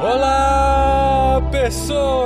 Olá, pessoas!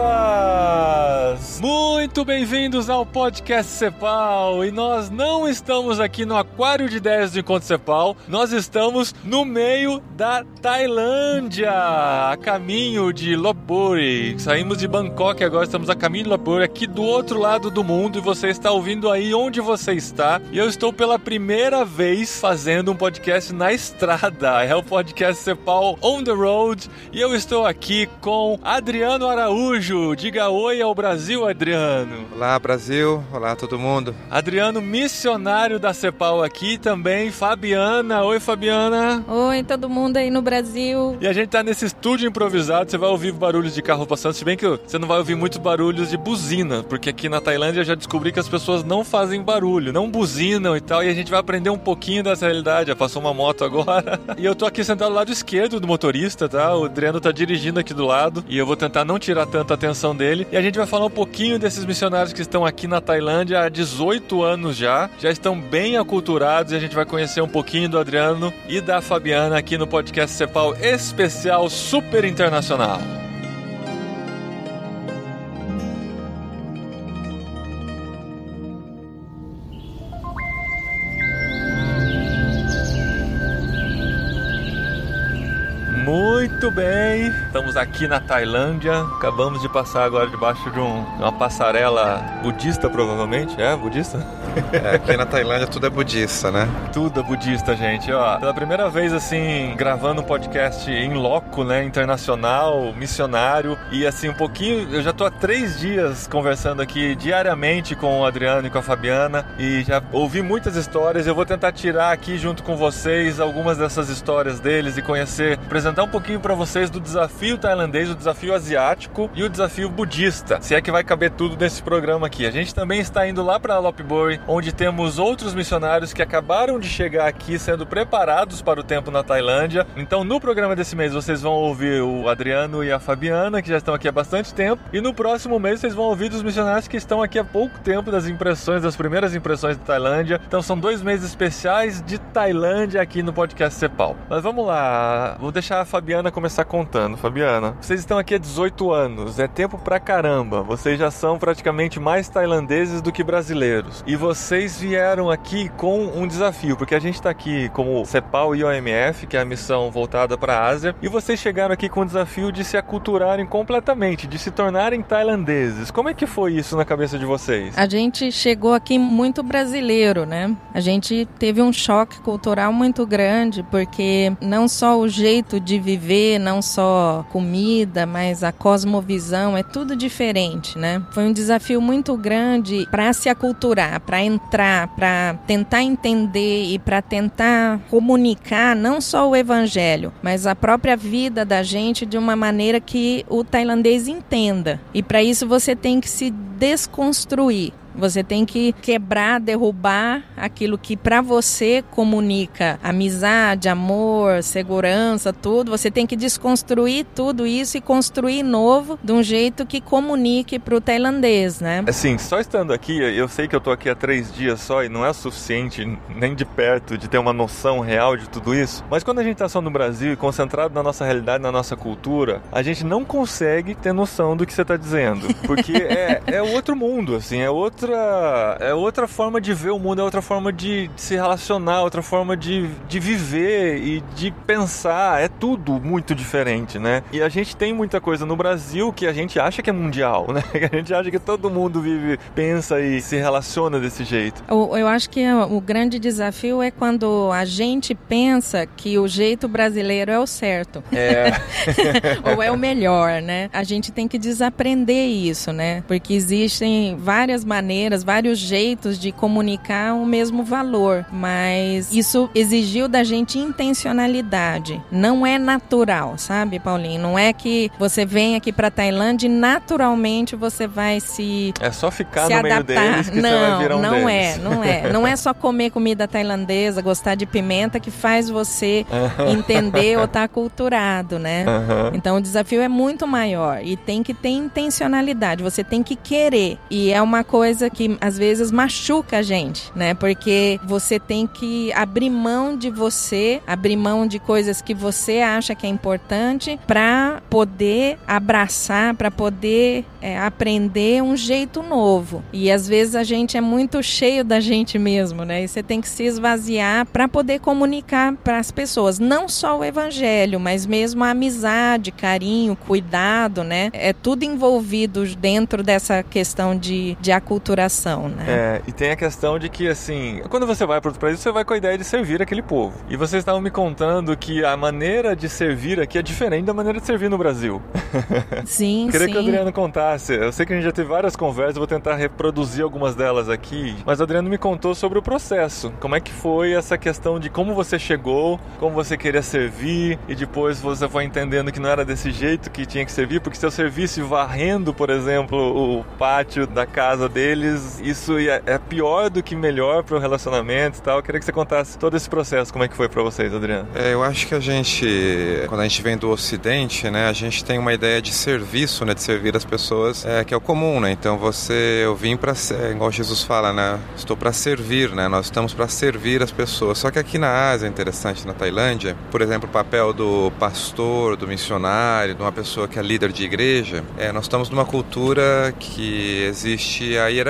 Muito bem-vindos ao podcast Cepal. E nós não estamos aqui no Aquário de Ideias do Encontro Cepal, nós estamos no meio da Tailândia, a caminho de Lopburi. Saímos de Bangkok, agora estamos a caminho de Lopburi, aqui do outro lado do mundo. E você está ouvindo aí onde você está. E eu estou pela primeira vez fazendo um podcast na estrada. É o podcast Cepal On the Road. E eu estou aqui com Adriano Araújo. Diga oi ao Brasil, Adriano. Olá, Brasil. Olá, todo mundo. Adriano, missionário da CEPAL aqui também. Fabiana. Oi, Fabiana. Oi, todo mundo aí no Brasil. E a gente tá nesse estúdio improvisado. Você vai ouvir barulhos de carro passando, se bem que você não vai ouvir muitos barulhos de buzina, porque aqui na Tailândia eu já descobri que as pessoas não fazem barulho, não buzinam e tal. E a gente vai aprender um pouquinho dessa realidade. Já passou uma moto agora. e eu tô aqui sentado do lado esquerdo do motorista, tá? O Adriano tá dirigindo aqui do lado e eu vou tentar não tirar tanta atenção dele. E a gente vai falar um pouquinho desses missionários que estão aqui na Tailândia há 18 anos já, já estão bem aculturados e a gente vai conhecer um pouquinho do Adriano e da Fabiana aqui no podcast Cepal especial super internacional. Muito bem, estamos aqui na Tailândia. Acabamos de passar agora debaixo de, um, uma passarela budista, provavelmente. É budista? É, aqui na Tailândia tudo é budista, né? Tudo é budista, gente. Ó, pela primeira vez, assim, gravando um podcast em loco, né? Internacional, missionário. E assim, um pouquinho. Eu já tô há três dias conversando aqui diariamente com o Adriano e com a Fabiana. E já ouvi muitas histórias. Eu vou tentar tirar aqui junto com vocês algumas dessas histórias deles e conhecer, apresentar um pouquinho para vocês do desafio tailandês, o desafio asiático e o desafio budista. Se é que vai caber tudo nesse programa aqui. A gente também está indo lá para Lopburi, onde temos outros missionários que acabaram de chegar aqui sendo preparados para o tempo na Tailândia. Então, no programa desse mês vocês vão ouvir o Adriano e a Fabiana, que já estão aqui há bastante tempo, e no próximo mês vocês vão ouvir dos missionários que estão aqui há pouco tempo das impressões, das primeiras impressões da Tailândia. Então, são dois meses especiais de Tailândia aqui no podcast Cepal. Mas vamos lá, vou deixar a Fabiana começar contando. Fabiana, vocês estão aqui há 18 anos, é tempo pra caramba. Vocês já são praticamente mais tailandeses do que brasileiros. E vocês vieram aqui com um desafio, porque a gente está aqui como CEPAL e OMF, que é a missão voltada para a Ásia, e vocês chegaram aqui com o desafio de se aculturarem completamente, de se tornarem tailandeses. Como é que foi isso na cabeça de vocês? A gente chegou aqui muito brasileiro, né? A gente teve um choque cultural muito grande, porque não só o jeito de viver, não só comida, mas a cosmovisão, é tudo diferente, né? Foi um desafio muito grande para se aculturar, para entrar, para tentar entender e para tentar comunicar não só o evangelho, mas a própria vida da gente de uma maneira que o tailandês entenda. E para isso você tem que se desconstruir. Você tem que quebrar, derrubar aquilo que para você comunica amizade, amor, segurança, tudo. Você tem que desconstruir tudo isso e construir novo de um jeito que comunique para o tailandês, né? Assim, só estando aqui, eu sei que eu tô aqui há três dias só e não é suficiente nem de perto de ter uma noção real de tudo isso. Mas quando a gente tá só no Brasil e concentrado na nossa realidade, na nossa cultura, a gente não consegue ter noção do que você tá dizendo, porque é, é outro mundo, assim, é outra é outra forma de ver o mundo, é outra forma de, de se relacionar, outra forma de, de viver e de pensar. É tudo muito diferente, né? E a gente tem muita coisa no Brasil que a gente acha que é mundial, né? Que a gente acha que todo mundo vive, pensa e se relaciona desse jeito. Eu, eu acho que o grande desafio é quando a gente pensa que o jeito brasileiro é o certo. É. Ou é o melhor, né? A gente tem que desaprender isso, né? Porque existem várias maneiras, vários jeitos de comunicar o mesmo valor, mas isso exigiu da gente intencionalidade. Não é natural, sabe, Paulinho? Não é que você vem aqui para Tailândia e naturalmente você vai se É só ficar se no meio adaptar. deles que não, você vai virar um não deles. é, não é. Não é só comer comida tailandesa, gostar de pimenta que faz você entender ou estar aculturado, né? Aham. Então o desafio é muito maior e tem que ter intencionalidade, você tem que querer. E é uma coisa coisa que às vezes machuca a gente, né? Porque você tem que abrir mão de você, abrir mão de coisas que você acha que é importante para poder abraçar, para poder é, aprender um jeito novo. E às vezes a gente é muito cheio da gente mesmo, né? E você tem que se esvaziar para poder comunicar para as pessoas, não só o evangelho, mas mesmo a amizade, carinho, cuidado, né? É tudo envolvido dentro dessa questão de, de aculturação, né? É, e tem a questão de que, assim, quando você vai para outro país, você vai com a ideia de servir aquele povo. E vocês estavam me contando que a maneira de servir aqui é diferente da maneira de servir no Brasil. Sim, Queria sim. que o Adriano contasse. Eu sei que a gente já teve várias conversas, vou tentar reproduzir algumas delas aqui. Mas o Adriano me contou sobre o processo. Como é que foi essa questão de como você chegou, como você queria servir, e depois você foi entendendo que não era desse jeito que tinha que servir, porque se eu servisse varrendo, por exemplo, o pátio da casa deles, isso é pior do que melhor para o relacionamento e tal. Eu queria que você contasse todo esse processo, como é que foi para vocês, Adriano. É, eu acho que a gente, quando a gente vem do Ocidente, né, a gente tem uma ideia de serviço, né, de servir as pessoas, é, que é o comum, né? Então você, eu vim para, igual Jesus fala, né, estou para servir, né? Nós estamos para servir as pessoas. Só que aqui na Ásia, é interessante, na Tailândia, por exemplo, o papel do pastor, do missionário, de uma pessoa que é líder de igreja, é, nós estamos numa cultura que existe a hierarquia,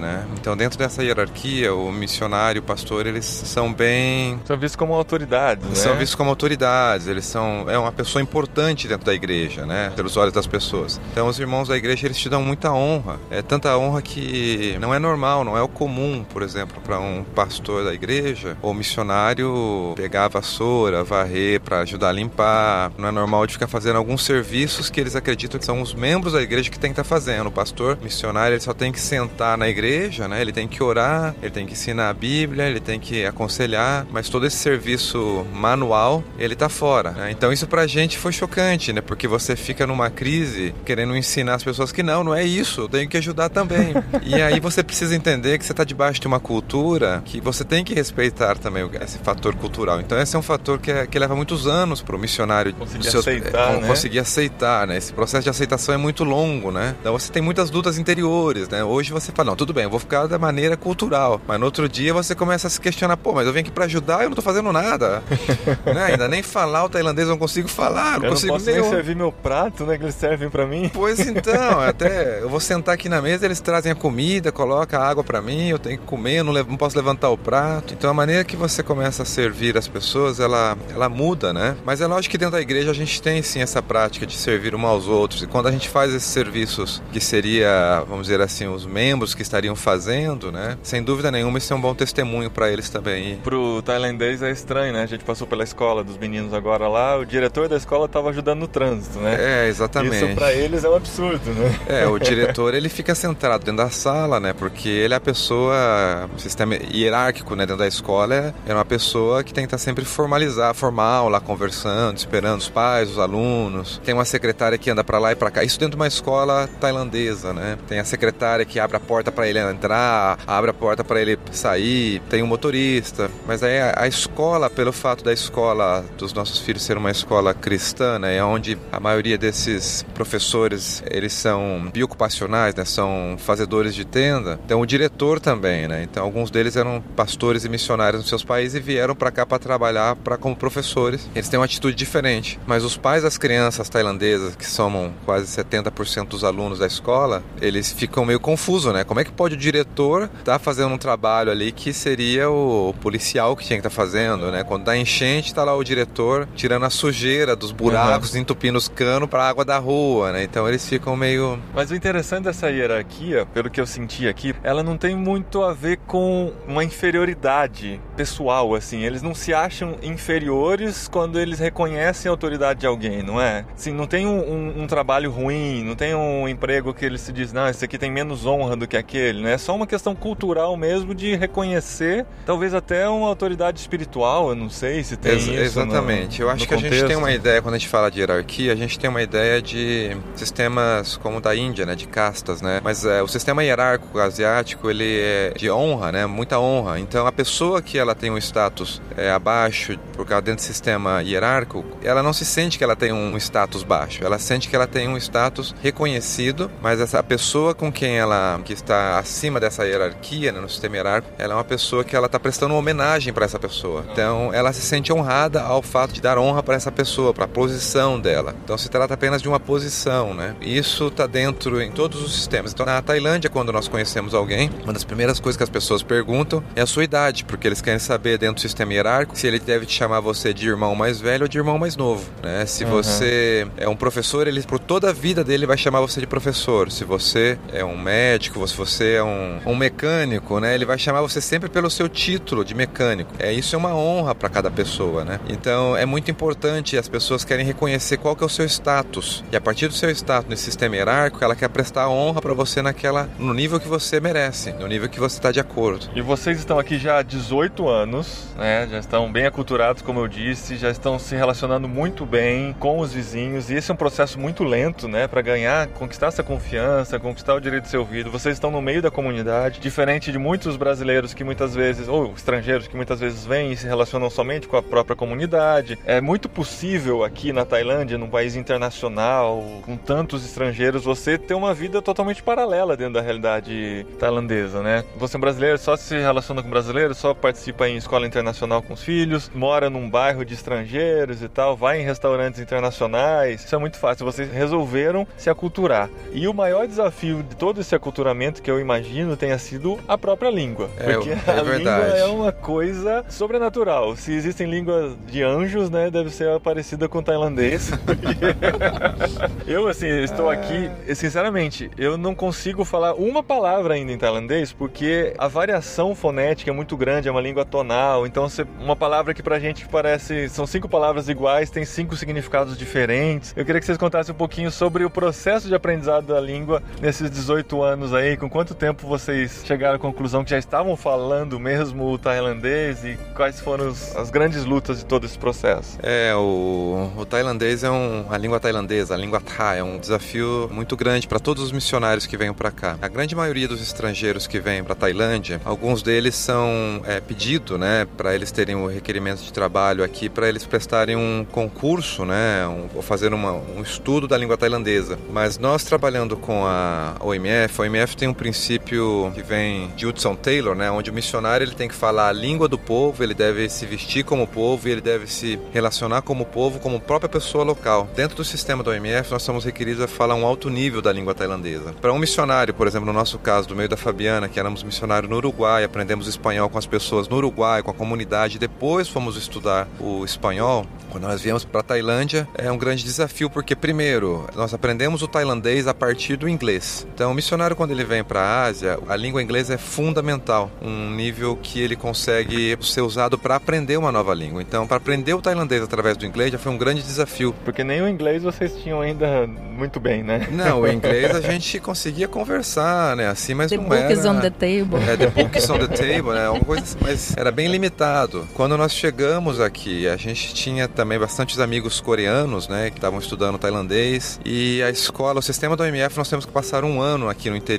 né? Então dentro dessa hierarquia, o missionário, o pastor, eles são bem São vistos como autoridades, né? são vistos como autoridades, eles são é uma pessoa importante dentro da igreja, né? Pelos olhos das pessoas. Então os irmãos da igreja eles te dão muita honra, é tanta honra que não é normal, não é o comum, por exemplo, para um pastor da igreja ou missionário pegar a vassoura, varrer para ajudar a limpar. Não é normal de ficar fazendo alguns serviços que eles acreditam que são os membros da igreja que tem que estar fazendo. O pastor missionário ele só tem que sentar na igreja, né? Ele tem que orar, ele tem que ensinar a Bíblia, ele tem que aconselhar, mas todo esse serviço manual ele tá fora. né? Então isso pra gente foi chocante, né? Porque você fica numa crise querendo ensinar as pessoas que não, não é isso, eu tenho que ajudar também. e aí você precisa entender que você tá debaixo de uma cultura que você tem que respeitar também esse fator cultural. Então esse é um fator que, é- que leva muitos anos pro missionário Conseguir aceitar, é, né? conseguir aceitar, né? Esse processo de aceitação é muito longo, né? Então você tem muitas lutas interiores, né? Hoje você fala, não, tudo bem, eu vou ficar da maneira cultural. Mas no outro dia você começa a se questionar, pô, mas eu vim aqui pra ajudar e eu não tô fazendo nada. né? Ainda nem falar o tailandês eu não consigo falar, não Eu não consigo posso nem... nem servir meu prato, né? Que eles servem para mim. Pois então, até eu vou sentar aqui na mesa, eles trazem a comida, colocam a água pra mim, eu tenho que comer, eu não, levo- não posso levantar o prato. Então a maneira que você começa a servir as pessoas, ela, ela muda, né? Mas é lógico que dentro da igreja a gente tem sim essa prática de servir um aos outros. E quando a gente faz esses serviços, que seria, vamos dizer assim, os membros que estariam fazendo, né? Sem dúvida nenhuma, isso é um bom testemunho pra eles também. Pro tailandês é estranho, né? A gente passou pela escola dos meninos agora lá, o diretor da escola tava ajudando no trânsito, né? É, exatamente. Isso pra eles é um absurdo, né? É, o diretor ele fica centrado dentro da sala, né? Porque ele é a pessoa, o sistema hierárquico, né? Dentro da escola é, é uma pessoa que tem que estar sempre formalizar, formal, lá conversando, esperando os pais, os alunos. Tem uma secretária que anda pra lá e pra cá. Isso dentro de uma escola tailandesa, né? Tem a secretária que abre a porta pra ele entrar, abre a porta pra ele sair. Tem um motorista. Mas aí a, a escola, pelo fato da escola dos nossos filhos ser uma escola cristã, né? É onde a maioria desses professores eles são biocupacionais, né? São fazedores de tenda. Então o diretor também, né? Então alguns deles eram pastores e missionários nos seus países e vieram para cá para trabalhar para como professores. Eles têm uma atitude diferente. Mas os pais das crianças tailandesas, que somam quase 70% dos alunos da escola, eles ficam meio confusos, né? Como é que pode o diretor estar fazendo um trabalho ali que seria o policial que tinha que estar fazendo, né? Quando dá enchente, tá lá o diretor tirando a sujeira dos buracos, entupindo os canos para água da rua, né? Então eles ficam meio Mas o interessante dessa hierarquia, pelo que eu senti aqui, ela não tem muito a ver com uma inferioridade pessoal, assim. Eles não se acham inferiores quando eles reconhecem a autoridade de alguém, não é? Assim, não tem um, um- um trabalho ruim, não tem um emprego que ele se diz, não, esse aqui tem menos honra do que aquele, né? É só uma questão cultural mesmo de reconhecer, talvez até uma autoridade espiritual, eu não sei se tem Ex- isso. no- exatamente. Eu acho no que a gente contexto. tem uma ideia, quando a gente fala de hierarquia, a gente tem uma ideia de sistemas como o da Índia, né? De castas, né? Mas é, o sistema hierárquico asiático, ele é de honra, né? Muita honra. Então, a pessoa que ela tem um status é, abaixo, por causa dentro do sistema hierárquico, ela não se sente que ela tem um status baixo. Ela sente que ela tem um status reconhecido, mas essa pessoa com quem ela que está acima dessa hierarquia, né, no sistema hierárquico, ela é uma pessoa que ela está prestando uma homenagem para essa pessoa. Então, ela se sente honrada ao fato de dar honra para essa pessoa, para a posição dela. Então, se trata apenas de uma posição, né? Isso está dentro em todos os sistemas. Então, na Tailândia, quando nós conhecemos alguém, uma das primeiras coisas que as pessoas perguntam é a sua idade, porque eles querem saber dentro do sistema hierárquico se ele deve te chamar você de irmão mais velho ou de irmão mais novo, né? Se uhum. você é um professor, ele por toda a vida dele vai chamar você de professor. Se você é um médico, se você é um, um mecânico, né? Ele vai chamar você sempre pelo seu título de mecânico. É isso é uma honra para cada pessoa, né? Então é muito importante as pessoas querem reconhecer qual que é o seu status e a partir do seu status nesse sistema hierárquico, ela quer prestar honra para você naquela no nível que você merece, no nível que você está de acordo. E vocês estão aqui já há 18 anos, né? Já estão bem aculturados, como eu disse, já estão se relacionando muito bem com os vizinhos e esse é um processo muito lento, né? Para ganhar, conquistar essa confiança, conquistar o direito de ser ouvido. Vocês estão no meio da comunidade, diferente de muitos brasileiros que muitas vezes, ou estrangeiros que muitas vezes vêm e se relacionam somente com a própria comunidade. É muito possível aqui na Tailândia, num país internacional, com tantos estrangeiros, você ter uma vida totalmente paralela dentro da realidade tailandesa, né? Você é um brasileiro, só se relaciona com brasileiros, só participa em escola internacional com os filhos, mora num bairro de estrangeiros e tal, vai em restaurantes internacionais. Isso é muito fácil. Vocês resolveram se aculturar. E o maior desafio de todo esse aculturamento que eu imagino tenha sido a própria língua. É, porque é a verdade. língua é uma coisa sobrenatural. Se existem línguas de anjos, né, deve ser parecida com tailandês. eu, assim, estou aqui, sinceramente, eu não consigo falar uma palavra ainda em tailandês porque a variação fonética é muito grande, é uma língua tonal. Então, uma palavra que pra gente parece. São cinco palavras iguais, tem cinco significados diferentes. Eu queria que vocês contassem um pouquinho sobre o processo de aprendizado da língua nesses 18 anos aí. Com quanto tempo vocês chegaram à conclusão que já estavam falando mesmo o tailandês e quais foram as grandes lutas de todo esse processo? É, o, o tailandês é um. A língua tailandesa, a língua Thai, é um desafio muito grande para todos os missionários que vêm para cá. A grande maioria dos estrangeiros que vêm para Tailândia, alguns deles são é, pedido, né, para eles terem o requerimento de trabalho aqui, para eles prestarem um concurso, né, um, ou fazer uma, um estudo da língua tailandesa. Mas nós trabalhando com a OMF, a OMF tem um princípio que vem de Hudson Taylor, né, onde o missionário ele tem que falar a língua do povo, ele deve se vestir como povo e ele deve se relacionar como povo, como própria pessoa local. Dentro do sistema da OMF, nós somos requeridos a falar um alto nível da língua tailandesa. Para um missionário, por exemplo, no nosso caso, do meio da Fabiana, que éramos missionários no Uruguai, aprendemos espanhol com as pessoas no Uruguai, com a comunidade, depois fomos estudar o espanhol, quando nós viemos para a Tailândia, é um grande desafio porque, primeiro, nós aprendemos o tailandês a partir do inglês. Então, o missionário, quando ele vem para a Ásia, a língua inglesa é fundamental, um nível que ele consegue ser usado para aprender uma nova língua. Então, para aprender o tailandês através do inglês já foi um grande desafio. Porque nem o inglês vocês tinham ainda muito bem, né? Não, o inglês a gente conseguia conversar, né? Assim, mas the não book era. is on the table. É, the book is on the table, né? Uma coisa assim, mas era bem limitado. Quando nós chegamos aqui, a gente tinha também bastantes amigos coreanos, né? Que estavam estudando tailandês. E a escola, o sistema do OMF, nós temos que passar um ano aqui no interior,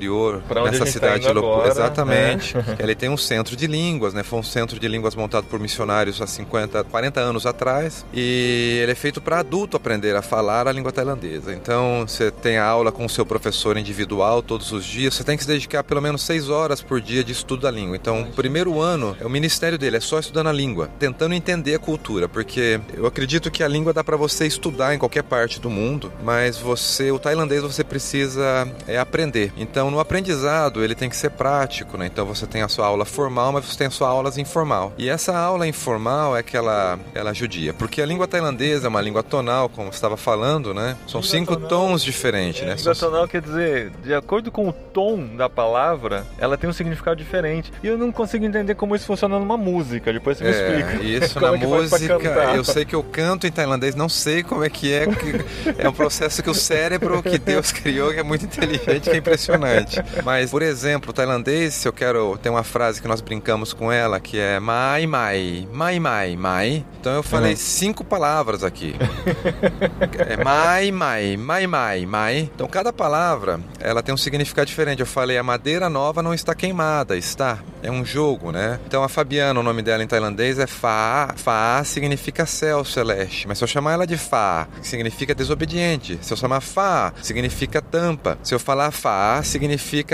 Pra onde a nessa tá cidade indo local. agora, Exatamente. né? Ele tem um centro de línguas, né? Foi um centro de línguas montado por missionários há 50, 40 anos atrás. E ele é feito para adulto aprender a falar a língua tailandesa. Então, você tem a aula com o seu professor individual todos os dias. Você tem que se dedicar pelo menos seis horas por dia de estudo da língua. Então, o primeiro ano, é o ministério dele é só estudando a língua, tentando entender a cultura, porque eu acredito que a língua dá para você estudar em qualquer parte do mundo, mas você, o tailandês, você precisa é, aprender. Então, no aprendizado, ele tem que ser prático, né? Então, você tem a sua aula formal, mas você tem a sua aula informal. E essa aula informal é que ela, ela judia, porque a língua tailandesa é uma língua tonal, como você estava falando, né? São cinco tonal. tons diferentes, É, né? língua São- tonal quer dizer, de acordo com o tom da palavra, ela tem um significado diferente. E eu não consigo entender como isso funciona numa música. Depois você me É, explica. isso na é música, eu sei que eu canto em tailandês, não sei como é que é, é um processo que o cérebro que Deus criou que é muito inteligente, que é impressionante. Mas, por exemplo, o tailandês, se eu quero, tem uma frase que nós brincamos com ela, que é mai mai, mai mai, mai. Então eu falei Uhum. cinco palavras aqui. É mai mai, mai mai, mai. Então cada palavra, ela tem um significado diferente. Eu falei a madeira nova não está queimada, está. é um jogo, né? Então a Fabiana, o nome dela em tailandês é Fa. Fa significa céu celeste. Mas se eu chamar ela de Fa, significa desobediente. Se eu chamar Fa, significa tampa. Se eu falar Fa, significa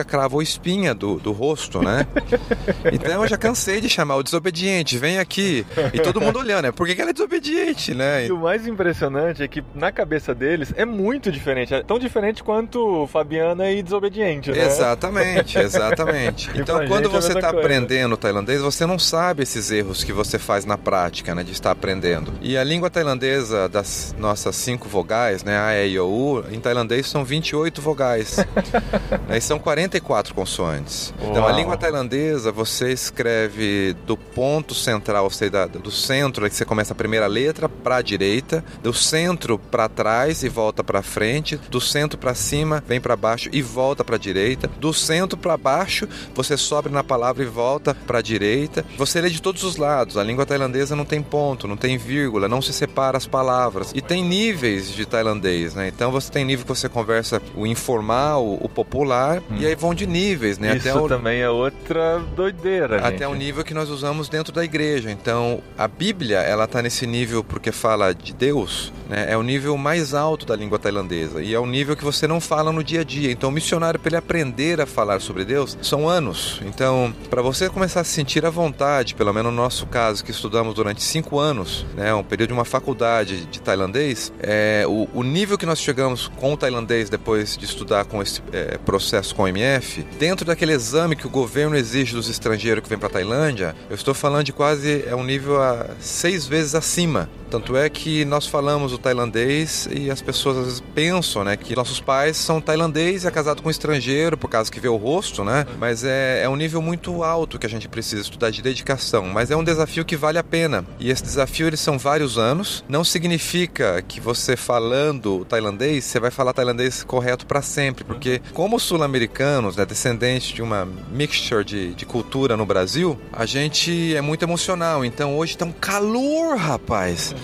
cravo ou espinha do, do rosto, né? Então eu já cansei de chamar o desobediente. Vem aqui. E todo mundo olhando, né? Por que, que ela é desobediente, né? E o mais impressionante é que na cabeça deles é muito diferente. É tão diferente quanto Fabiana e desobediente, né? Exatamente, exatamente. Então quando é você está coisa. aprendendo tailandês, você não sabe esses erros que você faz na prática, né? De estar aprendendo. E a língua tailandesa, das nossas cinco vogais, né? A, E, I, O, U, em tailandês são 28 vogais. né, e são 44 consoantes. Então a Uau. língua tailandesa, você escreve do ponto central, ou seja, do centro, aí que você começa a primeira letra, para a direita, do centro para trás e volta para frente, do centro para cima, vem para baixo e volta para a direita, do centro para baixo, você sobe na palavra e volta para a direita. Você lê de todos os lados. A língua tailandesa não tem ponto, não tem vírgula, não se separa as palavras. E tem níveis de tailandês, né? Então você tem nível que você conversa o informal, o popular, e aí vão de níveis, né? Isso Até o também é outra doideira, gente. até o nível que nós usamos dentro da igreja. Então, a Bíblia, ela tá nesse nível porque fala de Deus, né? É o nível mais alto da língua tailandesa e é o nível que você não fala no dia a dia. Então, o missionário para ele aprender a falar sobre Deus são anos. Então, para você começar a se sentir à vontade, pelo menos no nosso caso que estudamos durante cinco anos, né? Um período de uma faculdade de tailandês, é o, o nível que nós chegamos com o tailandês depois de estudar com esse é, processo com o MF, dentro daquele exame que o governo exige dos estrangeiros que vêm para Tailândia, eu estou falando de quase é um nível a seis vezes acima. Tanto é que nós falamos o tailandês e as pessoas às vezes pensam, né, que nossos pais são tailandês e é casado com um estrangeiro por causa que vê o rosto, né? Mas é, é um nível muito alto que a gente precisa estudar de dedicação. Mas é um desafio que vale a pena. E esse desafio eles são vários anos. Não significa que você falando tailandês você vai falar tailandês correto para sempre, porque como sul-americanos, né, descendentes de uma mixture de, de cultura no Brasil, a gente é muito emocional. Então hoje tá um calor, rapaz.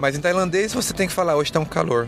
Mas em tailandês você tem que falar hoje tá um calor.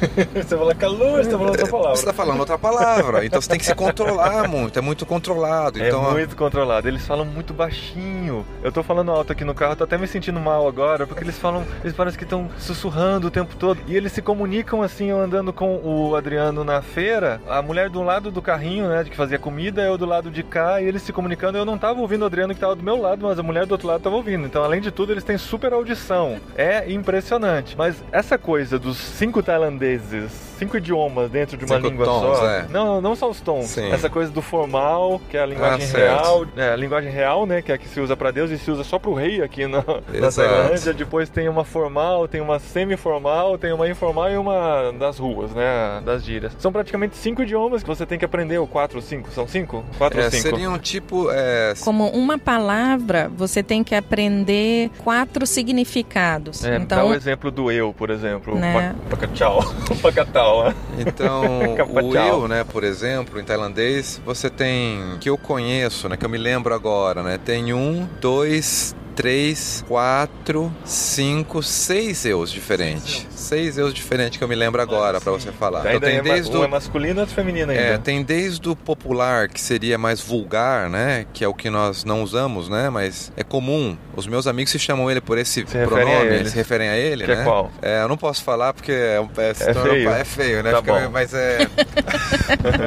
você fala calor, você tá falando outra palavra. Você tá falando outra palavra. Então você tem que se controlar muito. É muito controlado. É Então muito controlado. Eles falam muito baixinho. Eu tô falando alto aqui no carro, tô até me sentindo mal agora, porque eles falam, eles parecem que estão sussurrando o tempo todo. E eles se comunicam assim, eu andando com o Adriano na feira, a mulher do lado do carrinho, né, que fazia comida, eu do lado de cá, e eles se comunicando. Eu não tava ouvindo o Adriano que tava do meu lado, mas a mulher do outro lado tava ouvindo. Então, além de tudo, eles têm super audição. É impressionante. Mas essa coisa dos cinco tailandeses, cinco idiomas dentro de uma Cinco língua tons, só. é. Não, não só os tons. Sim. Essa coisa do formal, que é a linguagem Ah, real, é, a linguagem real, né, que é a que se usa pra Deus e se usa só pro rei aqui na, na. Tailândia. Depois tem uma formal, tem uma semi-formal, tem uma informal e uma das ruas, né, das gírias. São praticamente cinco idiomas que você tem que aprender, ou quatro ou cinco? São cinco? Quatro é, ou cinco? seria um tipo. É, Como uma palavra, você tem que aprender quatro significados. É, dá então, o exemplo do eu, por exemplo. Né? Pa- Pacatau. Pacatau, né? Então, o eu, né, por exemplo, em tailandês, você tem que eu conheço, né, que eu me lembro agora, né? Tem um, dois, três, quatro, cinco, seis eus diferentes. Seis eus diferentes que eu me lembro agora pra você falar. Então tem é, ma- desde um é o masculino e outro feminino ainda. é, tem desde o popular, que seria mais vulgar, né? Que é o que nós não usamos, né? Mas é comum. Os meus amigos se chamam ele por esse Se pronome, ele. eles se referem a ele, Que é né? qual? É, eu não posso falar porque é, é, se É feio. é feio, né? Tá Fica- bom. mas é.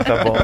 tá bom.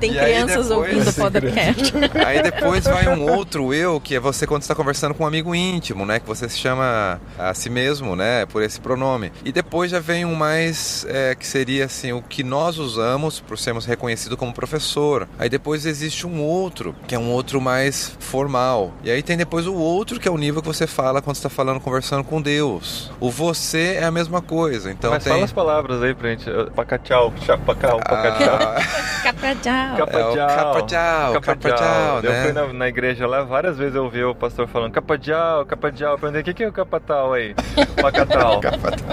tem E aí crianças depois- ouvindo o podcast. Aí depois vai um outro eu, que é você quando está conversando com um amigo íntimo, né? Que você se chama a si mesmo, né? Por esse pronome. E depois já vem um mais é, que seria assim, o que nós usamos por sermos reconhecidos como professor. Aí depois existe um outro, que é um outro mais formal. E aí tem depois o outro, que é o nível que você fala quando está falando, conversando com Deus. O você é a mesma coisa. Então Mas tem. fala as palavras aí pra gente. Pacatau, chapacau, pacatau. Ah, Capradjau. Capa É o tchau. capa tchau, capa tchau, Eu né? fui na, na igreja lá, várias vezes eu ouvi o pastor falando capa tchau, capa tchau. Eu perguntei, o que, que é o capatal aí? Pacatal.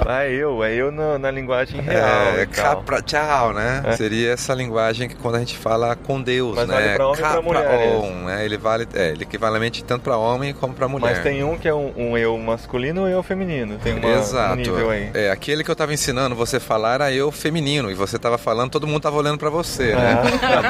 Ah, é eu, é eu na, na linguagem real. É, tal. capra tchau, né? É. Seria essa linguagem que quando a gente fala com Deus, Mas né? vale pra homem e pra mulher, on, né? Ele vale, é, ele equivalente tanto pra homem como pra mulher. Mas tem um que é um, um eu masculino e um eu feminino. Tem uma, Exato. um nível aí. É, aquele que eu tava ensinando você falar era eu feminino e você tava falando, todo mundo tava olhando pra você, né?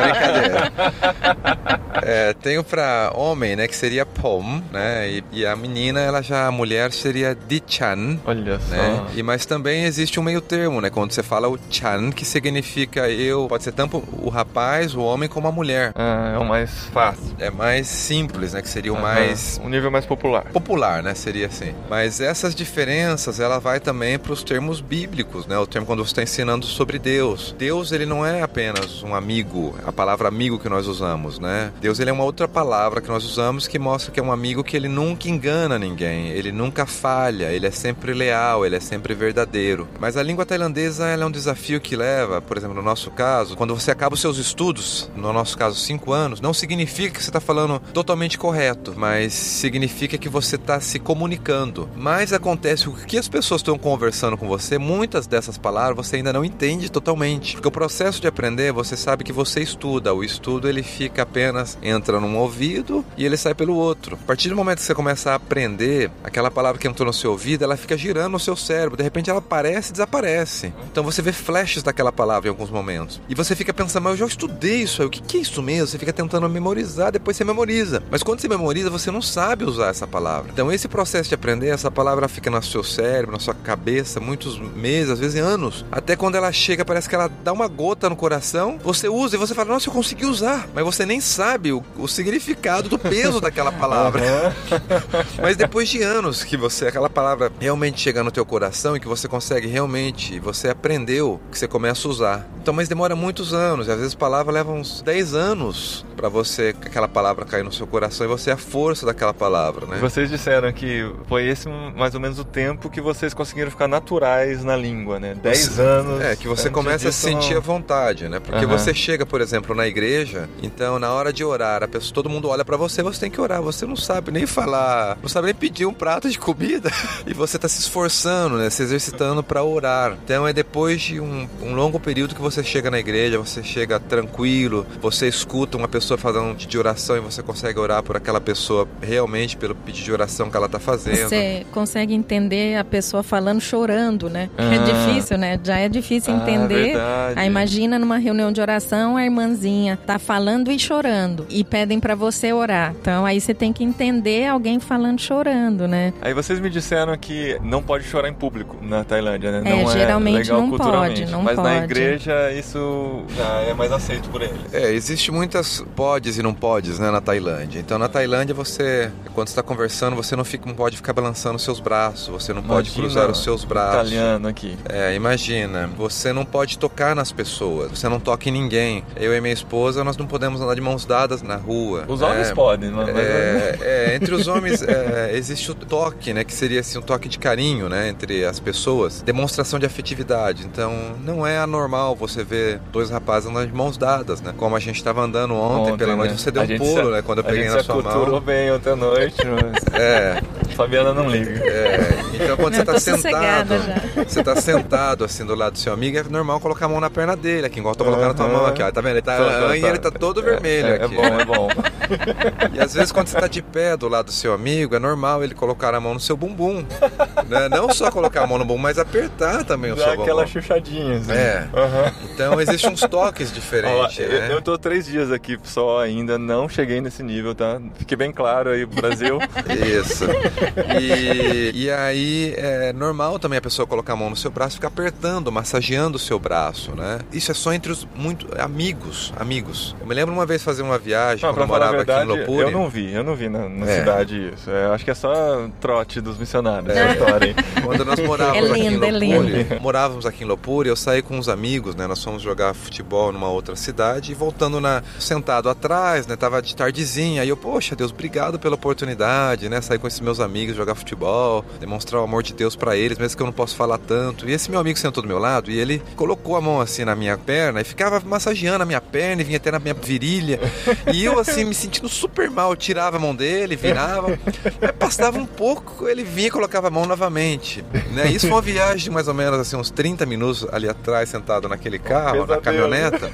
brincadeira. É, tenho para homem, né, que seria pom, né? E, e, a menina, ela já a mulher seria di-chan. Olha né? só. E mas também existe um meio termo, né? Quando você fala o chan, que significa eu, pode ser tanto o rapaz, o homem como a mulher. Ah, é o mais fácil. É mais simples, né? Que seria o mais um nível mais popular. Popular, né? Seria assim. Mas essas diferenças, ela vai também para os termos bíblicos, né? O termo quando você está ensinando sobre Deus. Deus, ele não é apenas um amigo, a palavra amigo que nós usamos, né? Deus, ele é uma outra palavra que nós usamos que mostra que é um amigo que ele nunca engana ninguém, ele nunca falha, ele é sempre leal, ele é sempre verdadeiro. Mas a língua tailandesa, é um desafio que leva, por exemplo, no nosso caso, quando você acaba os seus estudos, no nosso caso, cinco anos, não significa que você está falando totalmente correto, mas significa que você está se comunicando. Mas acontece o que as pessoas estão conversando com você, muitas dessas palavras você ainda não entende totalmente. Porque o processo de aprender, você sabe que você estuda, o estudo ele fica apenas entra num ouvido e ele sai pelo outro. A partir do momento que você começa a aprender, aquela palavra que entrou no seu ouvido, ela fica girando no seu cérebro, de repente ela aparece e desaparece. Então você vê flashes daquela palavra em alguns momentos. E você fica pensando, mas eu já estudei isso aí, o que é isso mesmo? Você fica tentando memorizar, depois você memoriza. Mas quando você memoriza, você não sabe usar essa palavra. Então esse processo de aprender, essa palavra fica no seu cérebro, na sua cabeça, muitos meses, às vezes anos. Até quando ela chega, parece que ela dá uma gota no coração, você usa e você fala, nossa, eu consegui usar. Mas você nem sabe o, o significado do peso daquela palavra. Mas depois de anos que você, aquela palavra realmente chega no teu coração e que você consegue realmente, você aprendeu, que você começa a usar. Então, mas demora muitos anos, e às vezes a palavra leva uns 10 anos para você, aquela palavra cair no seu coração e você é a força daquela palavra, né? Vocês disseram que foi esse mais ou menos o tempo que vocês conseguiram ficar naturais na língua, né? 10 anos. É, que você começa a sentir a vontade, né? Porque uhum. você chega, por exemplo, na igreja, então na hora de orar, a pessoa, todo mundo olha para você, você tem que orar, você não sabe nem falar, não sabe nem pedir um prato de comida e você tá se esforçando, né? Se exercitando para orar. Então é depois de um, um longo período que você chega na igreja, você chega tranquilo, você escuta uma pessoa falando de oração e você consegue orar por aquela pessoa realmente pelo pedido de oração que ela tá fazendo. Você consegue entender a pessoa falando chorando, né? É ah. É difícil, né? Já é difícil ah, entender. Ah, Aí imagina numa reunião de oração a irmãzinha tá falando e chorando e pedem para você orar. Então aí você tem que entender alguém falando chorando, né? Aí vocês me disseram que não pode chorar em público na Tailândia, né? É, não é geralmente legal não pode, não mas pode. na igreja isso já é mais aceito por eles. É, existe muitas podes e não podes, né, na Tailândia. Então na Tailândia você, quando está conversando, você não, fica, não pode ficar balançando os seus braços, você não imagina pode cruzar os seus braços. Italiano aqui. É, imagina, você não pode tocar nas pessoas, você não toca em ninguém. Eu e minha esposa, nós não podemos andar de mãos dadas na rua. Os homens é, podem, mas... É, é, entre os homens é, existe o toque, né, que seria assim um toque de carinho, né, entre as pessoas, demonstração de afetividade. Então, não é anormal você ver dois rapazes andando de mãos dadas, né? Como a gente estava andando ontem, ontem pela noite, né? você deu um pulo, se, né, quando eu peguei na sua mão. bem ontem à noite, mas... é. Fabiana não liga. É, então quando você está sentado, você está sentado assim do lado do seu amigo, é normal colocar a mão na perna dele, aqui, igual eu tô colocando uhum. a tua mão aqui, ó. Tá vendo? Ele tá, tá, ele tá todo vermelho é, aqui. É bom, é bom. E às vezes quando você está de pé do lado do seu amigo, é normal ele colocar a mão no seu bumbum. Né? Não só colocar a mão no bumbum, mas apertar também o Dá seu bumbum. aquela chuchadinha. Assim. É. Uhum. Então existem uns toques diferentes. Ó, né? eu, eu tô três dias aqui só ainda, não cheguei nesse nível, tá? Fique bem claro aí, Brasil. Isso. E, e aí é normal também a pessoa colocar a mão no seu braço e ficar apertando, massageando o seu braço, né? Isso é só entre os muito amigos, amigos. Eu me lembro uma vez fazer uma viagem não, quando eu morava verdade, aqui em Lopuri. Eu não vi, eu não vi na, na é. cidade isso. É, acho que é só trote dos missionários é. história, Quando nós morávamos é lindo, aqui em Lopuri, é morávamos aqui em Lopuri, eu saí com uns amigos, né? Nós fomos jogar futebol numa outra cidade e voltando na sentado atrás, né? Tava de tardezinha. Aí eu, poxa, Deus, obrigado pela oportunidade, né? Sair com esses meus amigos, jogar futebol, demonstrar o amor de Deus para eles, mesmo que eu não possa falar tanto. E esse meu amigo sentou do meu lado e ele colocou a mão assim na minha perna e ficava massageando a minha perna e vinha até na minha virilha. E eu assim me sentindo super mal. Eu tirava a mão dele, virava. passava um pouco, ele vinha e colocava a mão novamente. Né? Isso foi uma viagem de mais ou menos assim, uns 30 minutos ali atrás, sentado naquele carro, na caminhoneta.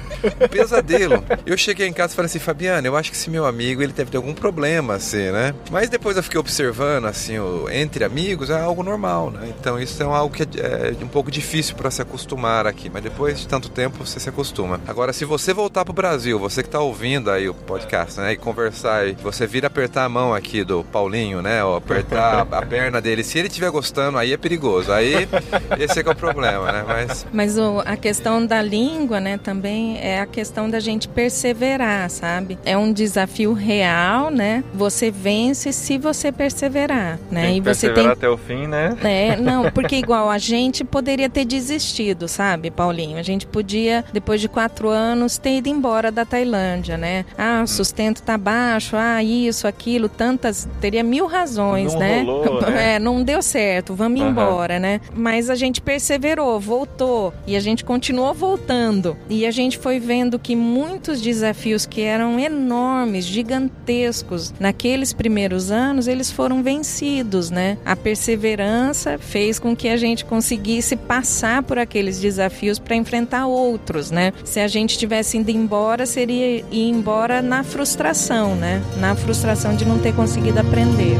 Pesadelo. Eu cheguei em casa e falei assim, Fabiana, eu acho que esse meu amigo ele deve ter algum problema, assim, né? Mas depois eu fiquei observando, assim, o, entre amigos é algo normal, né? Então isso é algo que é, é um pouco difícil para se acostumar aqui, mas depois de tanto tempo você se acostuma. Agora, se você voltar pro Brasil, você que tá ouvindo aí o podcast, né, e conversar aí, você vir apertar a mão aqui do Paulinho, né, ou apertar a perna dele, se ele estiver gostando, aí é perigoso. Aí esse é que é o problema, né? Mas, mas o, a questão da língua, né, também é a questão da gente perseverar, sabe? É um desafio real, né? Você vence se você perseverar, né? Tem e você tem até o fim, né? É, não, porque igual a gente poderia ter desistido, sabe, Paulinho? A gente podia, depois de quatro anos, ter ido embora da Tailândia, né? Ah, o sustento tá baixo, ah, isso, aquilo, tantas, teria mil razões, não né? Rolou, né? É, não deu certo, vamos uhum. embora, né? Mas a gente perseverou, voltou e a gente continuou voltando. E a gente foi vendo que muitos desafios que eram enormes, gigantescos, naqueles primeiros anos, eles foram vencidos, né? A perseverança fez com que a gente conseguisse passar por aqueles desafios para enfrentar outros, né? Se a gente tivesse ido embora, seria ir embora na frustração, né? Na frustração de não ter conseguido aprender.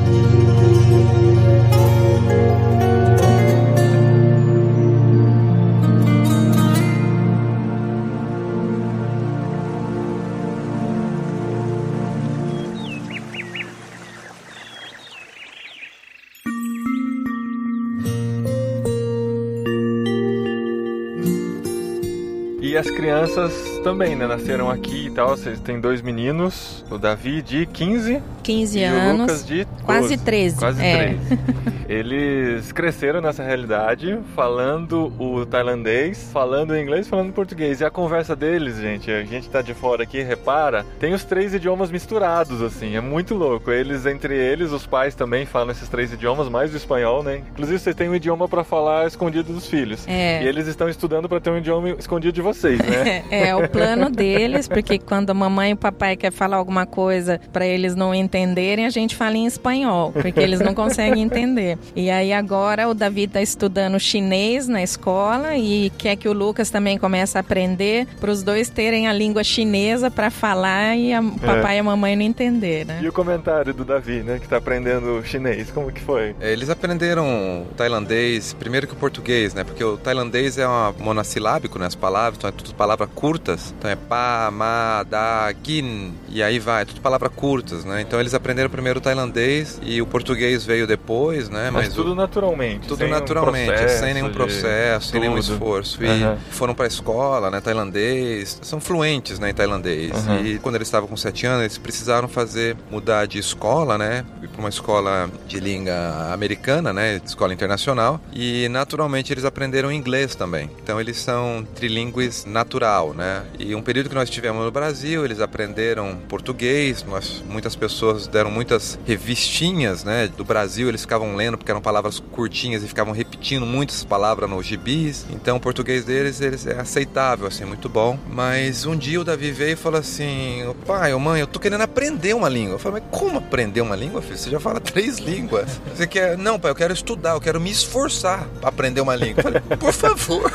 E as crianças também, né? Nasceram aqui e tal. Vocês têm dois meninos, o Davi de 15 15 e anos. o Lucas de 12, quase 13. Quase é. 13. Eles cresceram nessa realidade, falando o tailandês, falando o inglês, falando o português. E a conversa deles, gente, a gente tá de fora aqui, repara, tem os três idiomas misturados, assim, é muito louco. Eles, entre eles, os pais também falam esses três idiomas, mais o espanhol, né? Inclusive, vocês têm um idioma para falar escondido dos filhos. É. E eles estão estudando para ter um idioma escondido de vocês, né? É, é o plano deles, porque quando a mamãe e o papai quer falar alguma coisa para eles não entenderem, a gente fala em espanhol, porque eles não conseguem entender. E aí agora o Davi está estudando chinês na escola e quer que o Lucas também comece a aprender para os dois terem a língua chinesa para falar e o é. papai é. e a mamãe não entender, né? E o comentário do Davi, né, que está aprendendo chinês, como que foi? É, eles aprenderam tailandês primeiro que o português, né? Porque o tailandês é uma monossilábico, né? As palavras, então é tudo palavras curtas. Então é pa, ma, da, gin, e aí vai, é tudo palavras curtas, né? Então eles aprenderam primeiro o tailandês e o português veio depois, né? Mas, Mas tudo o... naturalmente. Tudo sem naturalmente, um sem nenhum processo, sem nenhum esforço. E uhum. foram para a escola, né? Tailandês, são fluentes, né? Em tailandês. Uhum. E quando eles estavam com sete anos, eles precisaram fazer mudar de escola, né? Ir para uma escola de língua americana, né? Escola internacional. E naturalmente eles aprenderam inglês também. Então eles são trilingües natural, né? E um período que nós tivemos no Brasil, eles aprenderam português. Nós, muitas pessoas deram muitas revistinhas, né? Do Brasil, eles ficavam lendo porque eram palavras curtinhas e ficavam repetindo muitas palavras nos gibis. Então o português deles, eles é aceitável, assim, muito bom. Mas um dia o Davi veio e falou assim: pai, mãe, eu tô querendo aprender uma língua. Eu falei, mas como aprender uma língua, filho? Você já fala três línguas. Você quer. Não, pai, eu quero estudar, eu quero me esforçar pra aprender uma língua. Eu falei, por favor.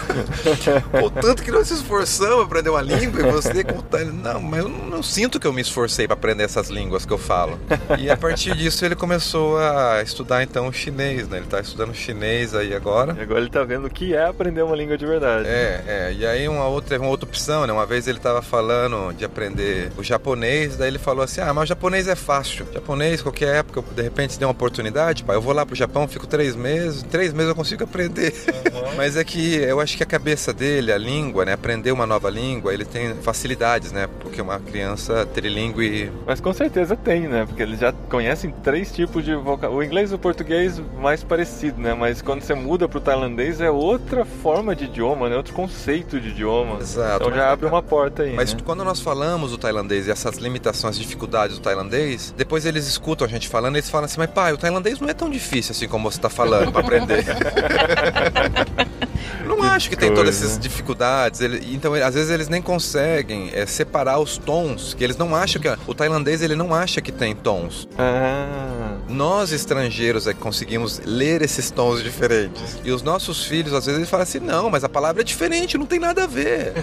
o tanto que nós se esforçamos pra aprender uma língua e você tá. Não, mas eu não sinto que eu me esforcei pra aprender essas línguas que eu falo. E a partir disso ele começou a estudar então chinês, né? Ele tá estudando chinês aí agora. E agora ele tá vendo o que é aprender uma língua de verdade. É, é. E aí uma outra, uma outra opção, né? Uma vez ele tava falando de aprender o japonês, daí ele falou assim: ah, mas o japonês é fácil. Japonês, qualquer época, de repente se der uma oportunidade, pai, eu vou lá pro Japão, fico três meses, em três meses eu consigo aprender. Uhum. mas é que eu acho que a cabeça dele, a língua, né? Aprender uma nova língua, ele tem facilidades, né? Porque uma criança trilingue. Mas com certeza tem, né? Porque eles já conhecem três tipos de vocabulário. O inglês e o português mais parecido, né? Mas quando você muda pro tailandês é outra forma de idioma, né? Outro conceito de idioma. Exato. Então já abre uma porta aí. Mas né? quando nós falamos do tailandês e essas limitações, dificuldades do tailandês, depois eles escutam a gente falando e eles falam assim: mas pai, o tailandês não é tão difícil assim como você está falando para aprender. não acho que tem todas essas dificuldades. Ele, então, às vezes eles nem conseguem é, separar os tons, que eles não acham que o tailandês ele não acha que tem tons. Ah. Nós estrangeiros é que conseguimos ler esses tons diferentes. E os nossos filhos às vezes eles falam assim: "Não, mas a palavra é diferente, não tem nada a ver".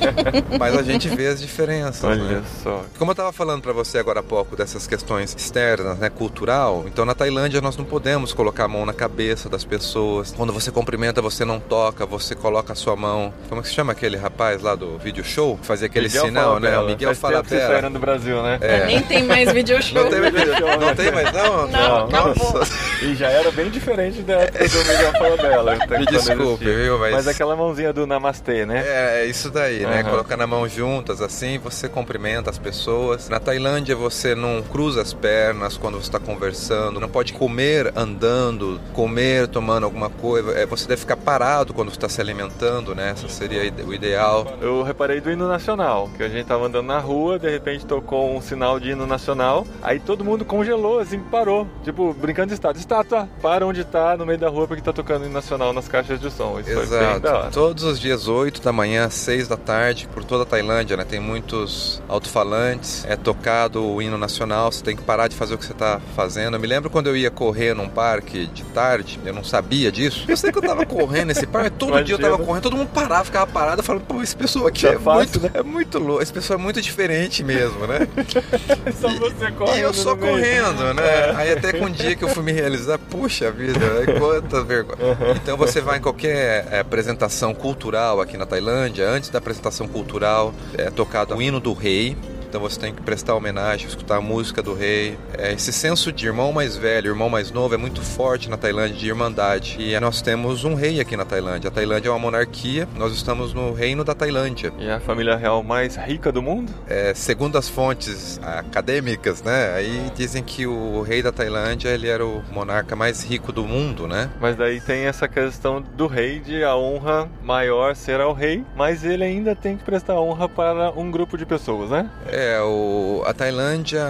mas a gente vê as diferenças. Olha né? só. Como eu estava falando para você agora há pouco dessas questões externas, né, cultural, então na Tailândia nós não podemos colocar a mão na cabeça das pessoas. Quando você cumprimenta, você não toca, você coloca a sua mão. Como é que se chama aquele rapaz lá do vídeo show? Fazia aquele Miguel sinal, né? O Miguel Faz tempo que vocês saíram do Brasil, né? É. Nem tem mais video show. Não tem, mais- não tem mais não? Não, acabou. E já era bem diferente da época do Miguel Falabella. até Me desculpe, viu? Mas, Mas aquela mãozinha do Namastê, né? É, é isso daí, né? Aham. Colocar na mão juntas, assim, você cumprimenta as pessoas. Na Tailândia, você não cruza as pernas quando você está conversando, não pode comer andando, comer tomando alguma coisa. É, você deve ficar parado quando você está se alimentando, né? Essa seria o ideal. Eu reparei do hino nacional, que a gente tava andando na rua, de repente tocou um sinal de hino nacional, aí todo mundo congelou, assim, parou. Tipo, brincando de estátua. Estátua, para onde tá, no meio da rua, porque tá tocando hino nacional nas caixas de som. Isso. Exato. Todos os dias, 8 da manhã, 6 da tarde, por toda a Tailândia, né? Tem muitos alto-falantes, é tocado o hino nacional, você tem que parar de fazer o que você está fazendo. Eu me lembro quando eu ia correr num parque de tarde, eu não sabia disso. Eu sei que eu tava correndo nesse parque, todo dia eu tava Imagina. correndo, todo mundo parava, ficava parado, falando, pô, esse pessoa aqui Tá é, fácil, muito, né? é muito louco, esse pessoa é muito diferente mesmo, né? Só você correndo E eu só correndo, né? Aí até que um dia que eu fui me realizar, puxa vida, quanta vergonha. Então você vai em qualquer é, apresentação cultural aqui na Tailândia, antes da apresentação cultural é tocado o hino do rei. Então você tem que prestar homenagem, escutar a música do rei. É, esse senso de irmão mais velho, irmão mais novo é muito forte na Tailândia, de irmandade. E nós temos um rei aqui na Tailândia. A Tailândia é uma monarquia, nós estamos no reino da Tailândia. E a família real mais rica do mundo? É, segundo as fontes acadêmicas, né? Aí dizem que o rei da Tailândia ele era o monarca mais rico do mundo, né? Mas daí tem essa questão do rei de a honra maior ser ao rei, mas ele ainda tem que prestar honra para um grupo de pessoas, né? É, o, a Tailândia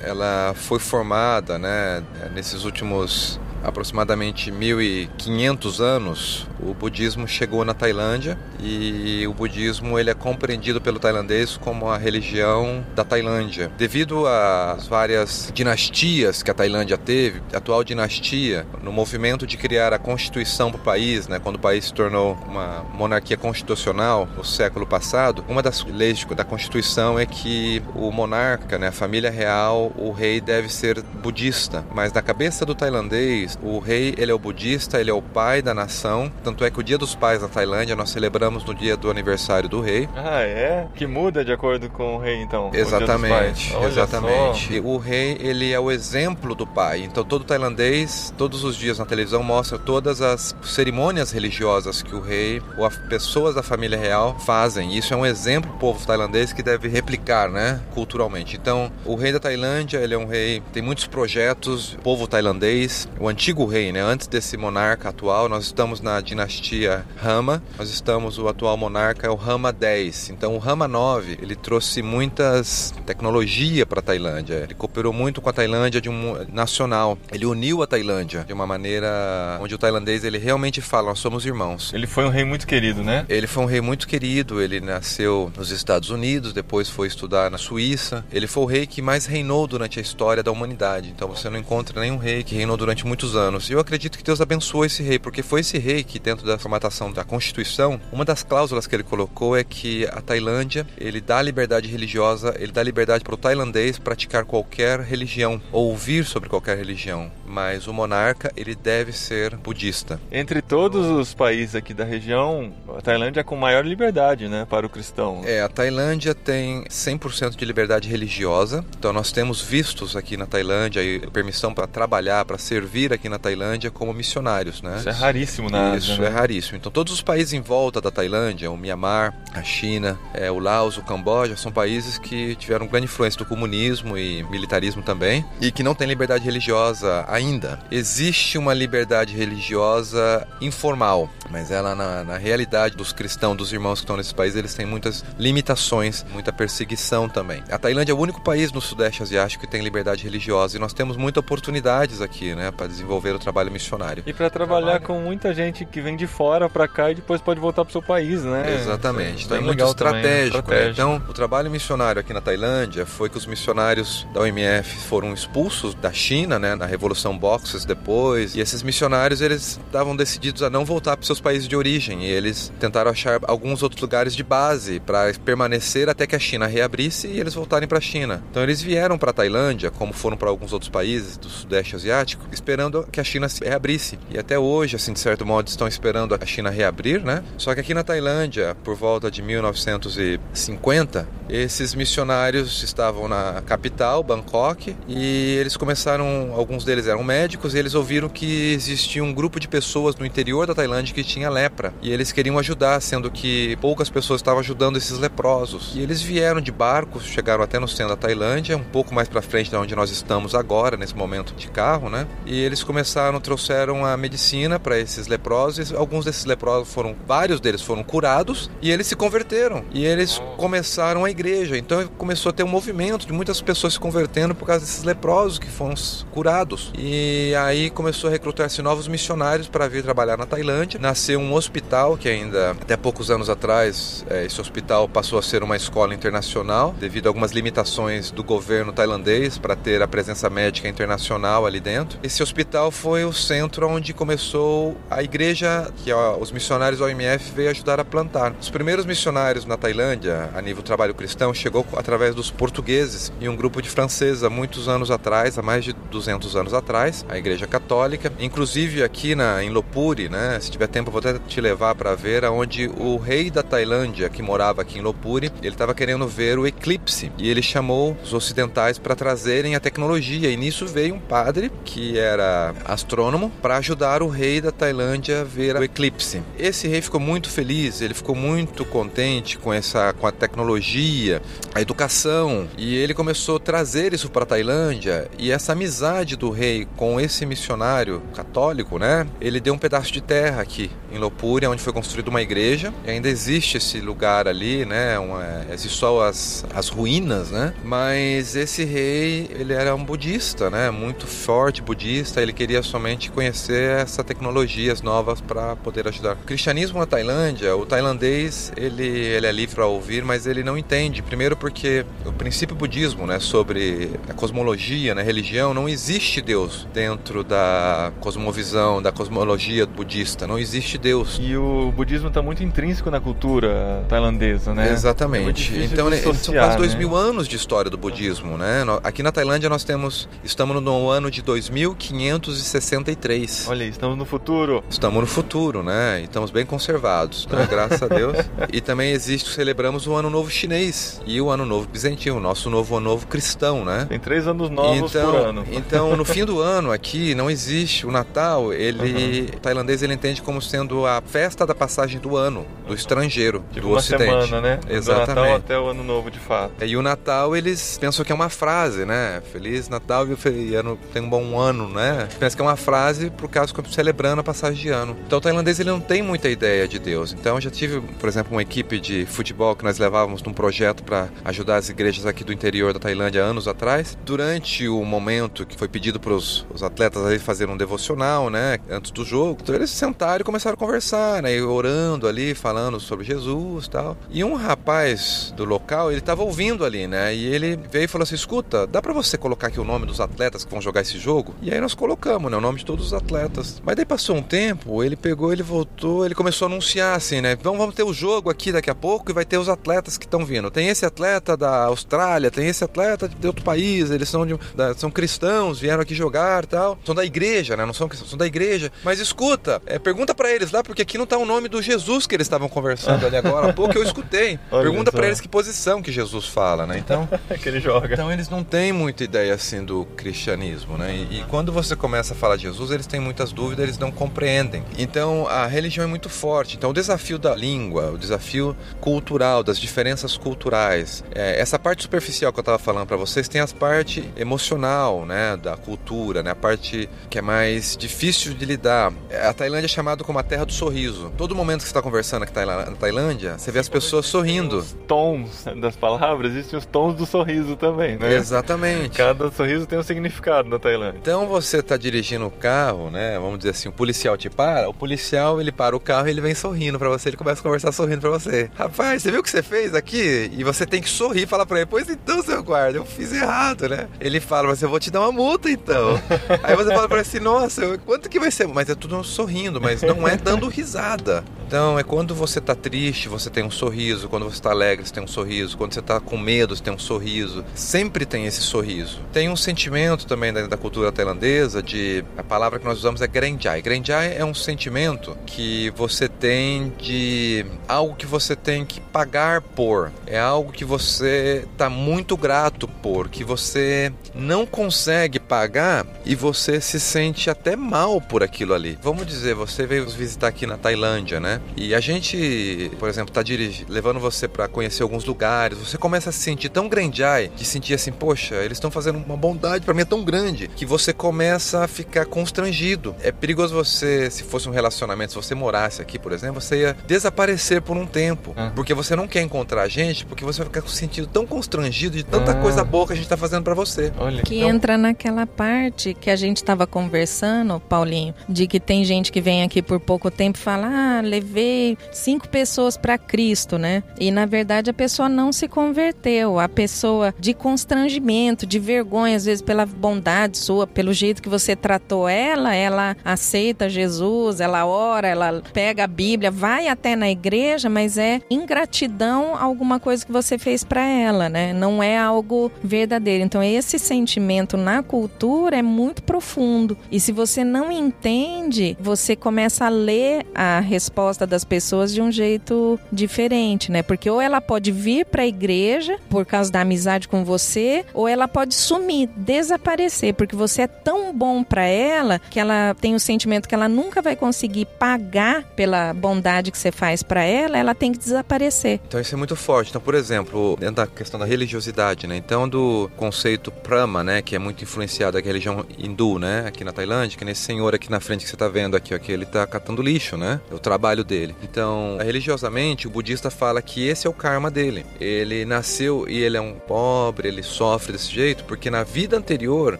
ela foi formada, né? Nesses últimos aproximadamente 1500 anos, o budismo chegou na Tailândia e o budismo ele é compreendido pelo tailandês como a religião da Tailândia. Devido às várias dinastias que a Tailândia teve, a atual dinastia, no movimento de criar a constituição para o país, né, quando o país se tornou uma monarquia constitucional no século passado, uma das leis da constituição é que o monarca, né, a família real, o rei deve ser budista, mas na cabeça do tailandês o rei ele é o budista, ele é o pai da nação. Tanto é que o Dia dos Pais na Tailândia nós celebramos no dia do aniversário do rei. Ah, é? Que muda de acordo com o rei, então. o Exatamente. Olha exatamente. E o rei ele é o exemplo do pai. Então todo tailandês, todos os dias na televisão mostra todas as cerimônias religiosas que o rei ou as pessoas da família real fazem. Isso é um exemplo pro povo tailandês que deve replicar, né, culturalmente. Então o rei da Tailândia ele é um rei tem muitos projetos. O povo tailandês, o antigo rei, né, antes desse monarca atual, nós estamos na dinastia Rama. Nós estamos o atual monarca é o Rama 10. Então o Rama 9 ele trouxe muitas tecnologia para a Tailândia. Ele cooperou muito com a Tailândia de um nacional. Ele uniu a Tailândia de uma maneira onde o tailandês ele realmente fala nós somos irmãos. Ele foi um rei muito querido, né? Ele foi um rei muito querido, ele nasceu nos Estados Unidos, depois foi estudar na Suíça. Ele foi o rei que mais reinou durante a história da humanidade. Então você não encontra nenhum rei que reinou durante muitos anos. E eu acredito que Deus abençoou esse rei, porque foi esse rei que dentro da formatação da Constituição, uma das cláusulas que ele colocou é que a Tailândia, ele dá liberdade religiosa, ele dá liberdade para o tailandês praticar qualquer religião, ou ouvir sobre qualquer religião, mas o monarca, ele deve ser budista. Entre todos os países aqui da região, a Tailândia é com maior liberdade, né, para o cristão. É, a Tailândia tem 100% de liberdade religiosa. Então nós temos vistos aqui na Tailândia e permissão para trabalhar, para servir aqui na Tailândia como missionários, né? Isso é raríssimo na Isso Ásia, é né? raríssimo. Então todos os países em volta da Tailândia, o Mianmar, a China, é, o Laos, o Camboja, são países que tiveram grande influência do comunismo e militarismo também e que não têm liberdade religiosa ainda. Existe uma liberdade religiosa informal, mas ela na, na realidade dos cristãos, dos irmãos que estão nesse país, eles têm muitas limitações, muita perseguição também. A Tailândia é o único país no sudeste asiático que tem liberdade religiosa e nós temos muitas oportunidades aqui, né, para desenvolver o trabalho missionário. E para trabalhar com muita gente que vem de fora para cá e depois pode voltar para o seu país, né? Exatamente. Então é muito estratégico, também, né? Então, o trabalho missionário aqui na Tailândia foi que os missionários da OMF foram expulsos da China, né, na Revolução Boxers depois, e esses missionários eles estavam decididos a não voltar para seus países de origem, e eles tentaram achar alguns outros lugares de base para permanecer até que a China reabrisse e eles voltarem para a China. Então eles vieram para a Tailândia, como foram para alguns outros países do Sudeste Asiático, esperando que a China se reabrisse. E até hoje, assim, de certo modo, estão esperando a China reabrir, né? Só que aqui na Tailândia, por volta de 1950, esses missionários estavam na capital, Bangkok, e eles começaram, alguns deles eram médicos, e eles ouviram que existia um grupo de pessoas no interior da Tailândia que tinha lepra, e eles queriam ajudar, sendo que poucas pessoas estavam ajudando esses leprosos. E eles vieram de barcos, chegaram até no centro da Tailândia, um pouco mais para frente de onde nós estamos agora, nesse momento de carro, né? E eles começaram, trouxeram a medicina para esses leprosos, alguns desses leprosos foram, vários deles foram curados, e eles se converteram, e eles começaram a igreja. Então começou a ter um movimento de muitas pessoas se convertendo por causa desses leprosos que foram curados. E aí começou a recrutar-se novos missionários para vir trabalhar na Tailândia. Nasceu um hospital que ainda até poucos anos atrás é, esse hospital passou a ser uma escola internacional devido a algumas limitações do governo tailandês para ter a presença médica internacional ali dentro. Esse hospital foi o centro onde começou a igreja que ó, os missionários OMF veio ajudar a plantar. Os primeiros missionários na Tailândia, a nível trabalho cristão, chegou através dos portugueses e um grupo de franceses há muitos anos atrás, há mais de 200 anos atrás, a Igreja Católica. Inclusive aqui na, em Lopuri, né, se tiver tempo vou até te levar para ver, aonde o rei da Tailândia, que morava aqui em Lopuri, ele estava querendo ver o eclipse e ele chamou os ocidentais para trazerem a tecnologia. E nisso veio um padre que era astrônomo para ajudar o rei da Tailândia a ver o eclipse. Esse rei ficou muito feliz, ele ficou muito contente com essa com a tecnologia, a educação e ele começou a trazer isso para a Tailândia e essa amizade do rei com esse missionário católico, né? Ele deu um pedaço de terra aqui em Lopúria, onde foi construída uma igreja. E ainda existe esse lugar ali, né? Uma, só as, as ruínas, né? Mas esse rei, ele era um budista, né? Muito forte budista. Ele queria somente conhecer essas tecnologias novas para poder ajudar. O cristianismo na Tailândia, o tailandês, ele, ele é livre para ouvir, mas ele não entende. Primeiro porque o princípio budismo, né? Sobre a cosmologia, né? Religião, não existe Deus dentro da cosmovisão, da cosmologia budista. Não existe Deus. E o budismo está muito intrínseco na cultura tailandesa, né? Exatamente. É então, dissociar, são quase dois né? mil anos de história do budismo, né? Aqui na Tailândia nós temos, estamos no ano de 2563. Olha, estamos no futuro. Estamos no futuro, né? E estamos bem conservados, né? graças a Deus. E também existe, celebramos o Ano Novo Chinês e o Ano Novo Bizantino, nosso novo Ano Novo cristão, né? Tem três anos novos então, por ano. Então, no fim do ano aqui não existe o Natal. Ele, uhum. o tailandês, ele entende como sendo a festa da passagem do ano do estrangeiro, tipo do uma Ocidente. semana, né? Exatamente. Do Natal até o Ano Novo, de fato. E o Natal eles pensam que é uma frase, né? Feliz Natal e ano tem um bom ano, né? Pensa que é uma frase por causa que celebrando a passagem de ano. Então o tailandês ele não tem muita ideia de Deus. Então eu já tive, por exemplo, uma equipe de futebol que nós levávamos num projeto para ajudar as igrejas aqui do interior da Tailândia anos atrás. Durante o momento que foi pedido para os atletas ali fazerem um devocional, né, antes do jogo, então eles sentaram e começaram a conversar, né, orando ali, falando sobre Jesus, tal. E um rapaz do local, ele estava ouvindo ali, né, e ele veio e falou assim: "Escuta, dá para você colocar aqui o nome dos atletas que vão jogar esse jogo?" E aí nós colocamos, né, o nome de todos os atletas. Mas daí passou um tempo, ele pegou, ele voltou, ele começou a anunciar assim, né, vamos, ter o jogo aqui daqui a pouco e vai ter os atletas que estão vindo. Tem esse atleta da Austrália, tem esse atleta de outro país, eles são de, da, são cristãos, vieram aqui jogar, tal. São da igreja, né? Não são cristãos, são da igreja. Mas escuta, é, pergunta para eles porque aqui não tá o nome do Jesus que eles estavam conversando ali agora há pouco, eu escutei. pergunta para eles que posição que Jesus fala, né? Então, que ele joga. Então eles não têm muita ideia assim do cristianismo, né? E, e quando você começa a falar de Jesus, eles têm muitas dúvidas, eles não compreendem. Então a religião é muito forte. Então o desafio da língua, o desafio cultural, das diferenças culturais, é, essa parte superficial que eu estava falando para vocês tem a parte emocional, né, da cultura, né, a parte que é mais difícil de lidar. A Tailândia é chamada como a terra do sorriso. Todo momento que você está conversando aqui na Tailândia, você vê as pessoas sorrindo. Os tons das palavras, existem os tons do sorriso também, né? Exatamente. Cada sorriso tem um significado na Tailândia. Então você está dirigindo o carro, né? Vamos dizer assim, o policial te para, o policial ele para o carro e ele vem sorrindo para você, ele começa a conversar sorrindo para você. Rapaz, você viu o que você fez aqui? E você tem que sorrir e falar para ele, pois então, seu guarda, eu fiz errado, né? Ele fala, mas eu vou te dar uma multa então. Aí você fala para ele assim, nossa, quanto que vai ser? Mas é tudo sorrindo, mas não é dando risada. Então é quando você tá triste, você tem um sorriso, quando você tá alegre, você tem um sorriso, quando você tá com medo, você tem um sorriso. Sempre tem esse sorriso. Tem um sentimento também da, da cultura tailandesa de a palavra que nós usamos é grenjai. Grenjai é um sentimento que você tem de algo que você tem que pagar por. É algo que você tá muito grato por, que você não consegue pagar e você se sente até mal por aquilo ali. Vamos dizer, você veio visitar aqui na Tailândia, né? E a gente, por exemplo, tá dirigindo, levando você para conhecer alguns lugares, você começa a se sentir tão grandai, de sentir assim, poxa, eles estão fazendo uma bondade para mim é tão grande, que você começa a ficar constrangido. É perigoso você, se fosse um relacionamento, se você morasse aqui, por exemplo, você ia desaparecer por um tempo, ah. porque você não quer encontrar a gente, porque você vai ficar se sentindo tão constrangido de tanta ah. coisa boa que a gente tá fazendo para você. Olha. Que então... entra naquela parte que a gente estava conversando, Paulinho, de que tem gente que vem aqui por pouco tempo e fala, ah, levei levei cinco pessoas para Cristo, né? E na verdade a pessoa não se converteu. A pessoa de constrangimento, de vergonha, às vezes pela bondade sua, pelo jeito que você tratou ela, ela aceita Jesus, ela ora, ela pega a Bíblia, vai até na igreja, mas é ingratidão alguma coisa que você fez para ela, né? Não é algo verdadeiro. Então esse sentimento na cultura é muito profundo. E se você não entende, você começa a ler a resposta das pessoas de um jeito diferente, né? Porque ou ela pode vir para a igreja por causa da amizade com você, ou ela pode sumir, desaparecer, porque você é tão bom para ela que ela tem o sentimento que ela nunca vai conseguir pagar pela bondade que você faz para ela, ela tem que desaparecer. Então isso é muito forte. Então, por exemplo, dentro da questão da religiosidade, né? Então do conceito Brahma, né, que é muito influenciado da religião hindu, né, aqui na Tailândia, que nesse senhor aqui na frente que você está vendo aqui, ó, que ele está catando lixo, né? É o trabalho dele. Então, religiosamente, o budista fala que esse é o karma dele. Ele nasceu e ele é um pobre, ele sofre desse jeito porque na vida anterior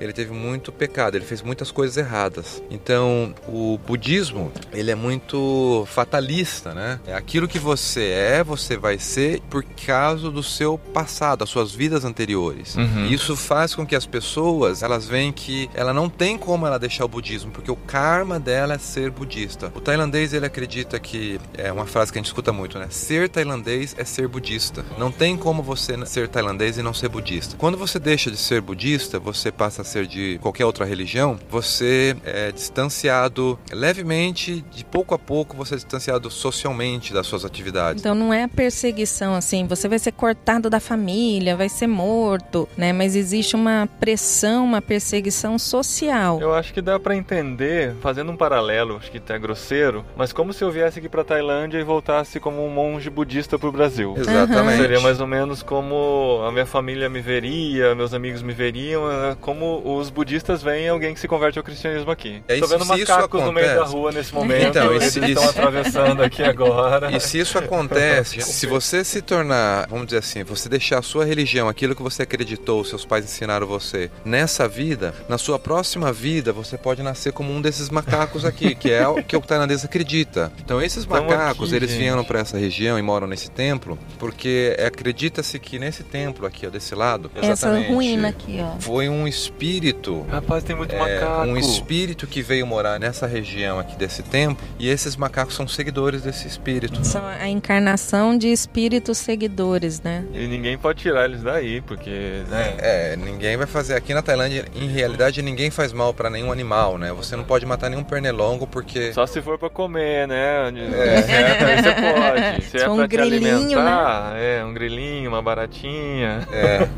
ele teve muito pecado, ele fez muitas coisas erradas. Então, o budismo, ele é muito fatalista, né? É aquilo que você é, você vai ser por causa do seu passado, das suas vidas anteriores. Uhum. Isso faz com que as pessoas, elas veem que ela não tem como ela deixar o budismo, porque o karma dela é ser budista. O tailandês, ele acredita que é uma frase que a gente escuta muito, né? Ser tailandês é ser budista. Não tem como você ser tailandês e não ser budista. Quando você deixa de ser budista, você passa a ser de qualquer outra religião, você é distanciado levemente, de pouco a pouco você é distanciado socialmente das suas atividades. Então não é perseguição assim, você vai ser cortado da família, vai ser morto, né? Mas existe uma pressão, uma perseguição social. Eu acho que dá para entender, fazendo um paralelo, acho que tá grosseiro, mas como se eu viesse aqui para Tailândia e voltasse como um monge budista para o Brasil. Exatamente. Seria mais ou menos como a minha família me veria, meus amigos me veriam, é como os budistas veem alguém que se converte ao cristianismo aqui. Estou vendo macacos no meio da rua nesse momento, então, eles isso, estão atravessando aqui agora. E se isso acontece, se você se tornar, vamos dizer assim, você deixar a sua religião, aquilo que você acreditou, seus pais ensinaram você, nessa vida, na sua próxima vida, você pode nascer como um desses macacos aqui, que é o que o tailandês acredita. Então esse esses macacos, aqui, eles gente. vieram para essa região e moram nesse templo, porque acredita-se que nesse templo aqui, ó, desse lado, essa ruína aqui, ó, foi um espírito. Rapaz, tem muito é, macaco. Um espírito que veio morar nessa região aqui desse templo, e esses macacos são seguidores desse espírito. São a encarnação de espíritos seguidores, né? E ninguém pode tirar eles daí, porque, né? É, ninguém vai fazer aqui na Tailândia, em realidade ninguém faz mal para nenhum animal, né? Você não pode matar nenhum pernilongo porque só se for para comer, né? É. é você pode. Se é um pra grilinho, né? é, um grilinho, uma baratinha. É.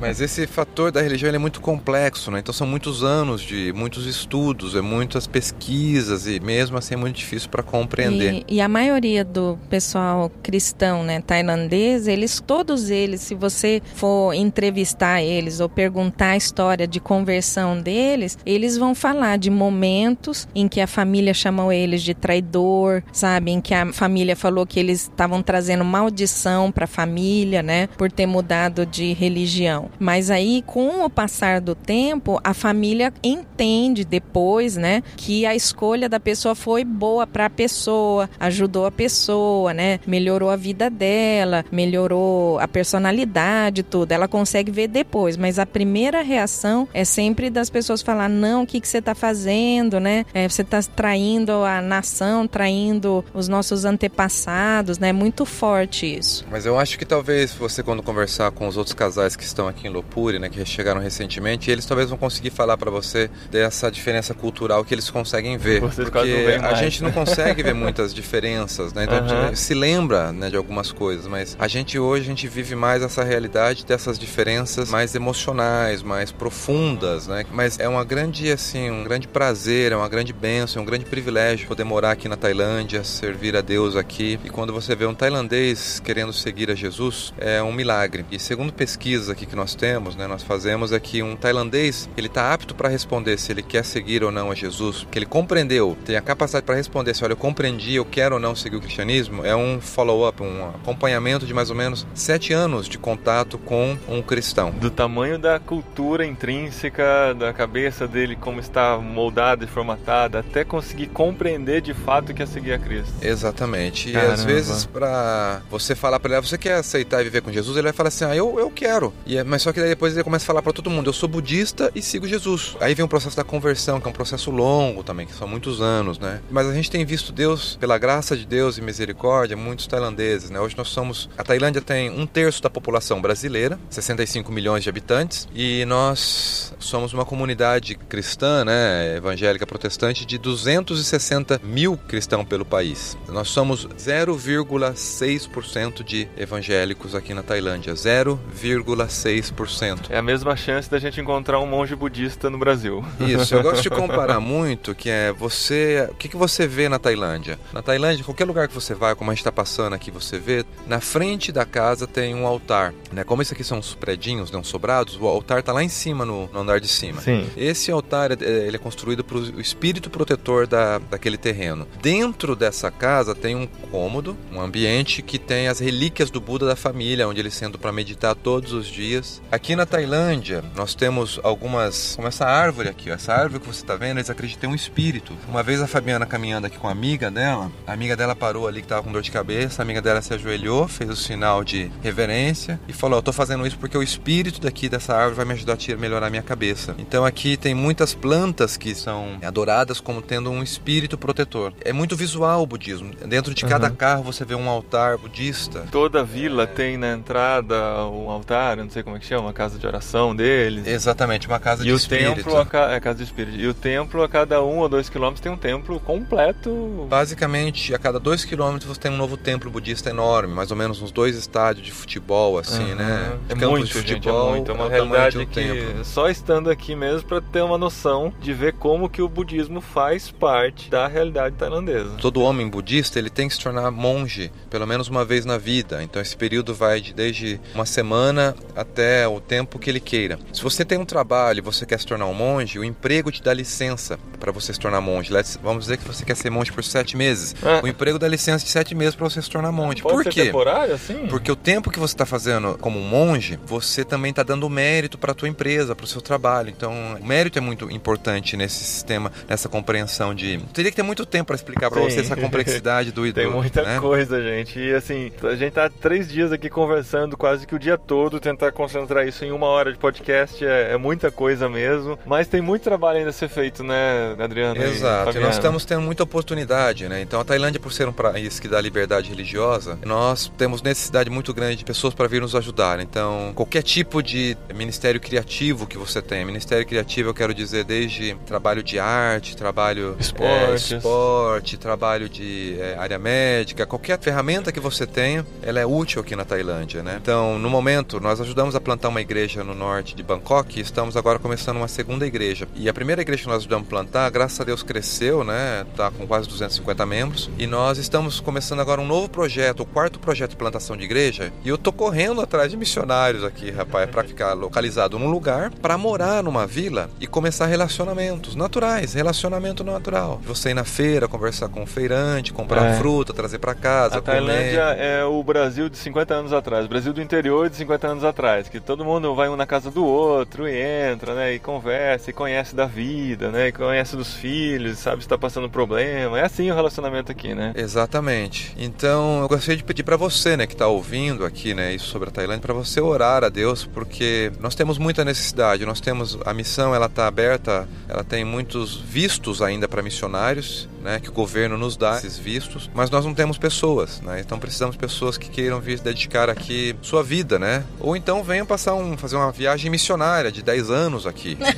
Mas esse fator da religião é muito complexo, né? Então são muitos anos de muitos estudos, é muitas pesquisas e mesmo assim é muito difícil para compreender. E, e, a maioria do pessoal cristão, né, tailandês, eles todos eles, se você for entrevistar eles ou perguntar a história de conversão deles, eles vão falar de momentos em que a família chamou eles de traidor, sabe? Em que a família falou que eles estavam trazendo maldição para a família, né? Por ter mudado de religião. Mas aí, com o passar do tempo, a família entende depois, né? Que a escolha da pessoa foi boa para a pessoa, ajudou a pessoa, né? Melhorou a vida dela, melhorou a personalidade, tudo. Ela consegue ver depois, mas a primeira reação é sempre das pessoas falar: não, o que, que você está fazendo, né? É, você está traindo a nação, traindo os nossos antepassados, né? É muito forte isso. Mas eu acho que talvez você, quando conversar com os outros casais que estão aqui em Lopuri, né, que chegaram recentemente, eles talvez vão conseguir falar para você dessa diferença cultural que eles conseguem ver. Vocês porque a gente não consegue ver muitas diferenças, né? Então uhum. a gente se lembra né, de algumas coisas, mas a gente hoje a gente vive mais essa realidade dessas diferenças mais emocionais, mais profundas, né? Mas é uma grande assim, um grande prazer, é uma grande bênção, é um grande privilégio poder morar aqui na Tailândia, servir a Deus aqui. E quando você vê um tailandês querendo seguir a Jesus, é um milagre. E segundo pesquisas aqui que nós temos, né, nós fazemos é que um tailandês, ele está apto para responder se ele quer seguir ou não a Jesus, que ele compreendeu, tem a capacidade para responder se olha, eu compreendi, eu quero ou não seguir o cristianismo, é um follow-up, um acompanhamento de mais ou menos sete anos de contato com um cristão. Do tamanho da cultura intrínseca da cabeça dele, como está moldada e formatada, até conseguir compreender de fato que é seguir a Cristo. Exatamente. Caramba. E às vezes, para você falar para ele, ah, você quer aceitar e viver com Jesus? Ele vai falar assim, ah, eu, eu quero. E, é, mas só que daí depois ele começa a falar para todo mundo, eu sou budista e sigo Jesus. Aí vem o processo da conversão, que é um processo longo também, que são muitos anos, né? Mas a gente tem visto Deus, pela graça de Deus e misericórdia, muitos tailandeses, né? Hoje nós somos, a Tailândia tem um terço da população brasileira, 65 milhões de habitantes, e nós somos uma comunidade cristã, né, evangélica protestante, de 260 mil cristãos pelo país. Nós somos 0,6% de evangélicos aqui na Tailândia, 0,6%. É a mesma chance da gente encontrar um monge budista no Brasil. Isso, eu gosto de comparar muito, que é você, o que, que você vê na Tailândia? Na Tailândia, qualquer lugar que você vai, como a gente está passando aqui, você vê, na frente da casa tem um altar, né? Como isso aqui são uns predinhos, né, uns sobrados, o altar está lá em cima, no, no andar de cima. Sim. Esse altar, ele é construído para o espírito protetor da, daquele terreno. Dentro dessa casa tem um cômodo, um ambiente que tem as relíquias do Buda da família, onde eles sentam para meditar todos os dias. Aqui na Tailândia, nós temos algumas, como essa árvore aqui, ó, essa árvore que você está vendo, eles acreditam em um espírito. Uma vez a Fabiana caminhando aqui com a amiga dela, a amiga dela parou ali que estava com dor de cabeça, a amiga dela se ajoelhou, fez o sinal de reverência e falou: "Eu tô fazendo isso porque o espírito daqui dessa árvore vai me ajudar a melhorar a minha cabeça". Então aqui tem muitas plantas que são adoradas como tendo um espírito protetor. É muito visual o budismo. Dentro de cada uhum. carro você vê um altar budista. Toda vila é... tem na entrada um altar, não sei como é que chama, uma casa de oração deles. Exatamente, uma casa e de o espírito. Templo a ca... é casa de espírito. E o templo a cada um ou dois quilômetros tem um templo completo. Basicamente, a cada dois quilômetros você tem um novo templo budista enorme, mais ou menos uns dois estádios de futebol, assim, uhum. né? De é muito, de futebol, gente, é muito. É uma realidade que templo. só estando aqui mesmo para ter uma noção de ver como que o budismo faz parte da realidade tailandesa. Todo homem budista ele tem que se tornar monge pelo menos uma vez na vida. Então esse período vai de desde uma semana até o tempo que ele queira. Se você tem um trabalho e você quer se tornar um monge, o emprego te dá licença para você se tornar monge. Vamos dizer que você quer ser monge por sete meses. É. O emprego dá licença de sete meses para você se tornar monge. Pode por ser quê? temporário assim? Porque o tempo que você está fazendo como monge, você também está dando mérito para a tua empresa, para o seu trabalho. Então, o mérito é muito importante nesse sistema, nessa compreensão de. Teria que ter muito tempo para explicar para você essa complexidade do Tem muita né? coisa, gente. E assim, a gente tá três dias aqui conversando quase que o dia todo, tentar concentrar isso em uma hora de podcast é, é muita coisa mesmo. Mas tem muito trabalho ainda a ser feito, né, Adriano? Exato. E, e nós estamos tendo muita oportunidade, né? Então a Tailândia, por ser um país que dá liberdade religiosa, nós temos necessidade muito grande de pessoas para vir nos ajudar. Então, qualquer tipo de ministério criativo que você tem, ministério criativo eu quero dizer desde trabalho de arte, trabalho é, esporte, trabalho de é, área médica, qualquer ferramenta que você tenha, ela é útil aqui na Tailândia, né? Então, no momento, nós ajudamos a plantar uma igreja no norte de Bangkok e estamos agora começando uma segunda igreja. E a primeira igreja que nós ajudamos a plantar, graças a Deus cresceu, né? Tá com quase 250 membros. E nós estamos começando agora um novo projeto, o quarto projeto de plantação de igreja. E eu tô correndo atrás de missionários aqui, rapaz, para ficar localizado num lugar, para morar numa vila e começar relacionamentos naturais, relacionamento natural. Você ir na feira, conversar com o feirante, comprar É. fruta, trazer para casa, A Tailândia comer. é o Brasil de 50 anos atrás, o Brasil do interior de 50 anos atrás, que todo mundo vai um na casa do outro e entra, né, e conversa, e conhece da vida, né, e conhece dos filhos, sabe se tá passando problema. É assim o relacionamento aqui, né? Exatamente. Então, eu gostaria de pedir para você, né, que está ouvindo aqui, né, isso sobre a Tailândia, para você orar a Deus, porque nós temos muita necessidade. Nós temos a missão, ela está aberta, ela tem muitos vistos ainda para missionários, né, que o governo nos dá esses vistos, mas nós não temos pessoas, né? Então precisamos de pessoas que queiram vir dedicar aqui sua vida, né? Ou então venham passar um fazer uma viagem missionária de 10 anos aqui.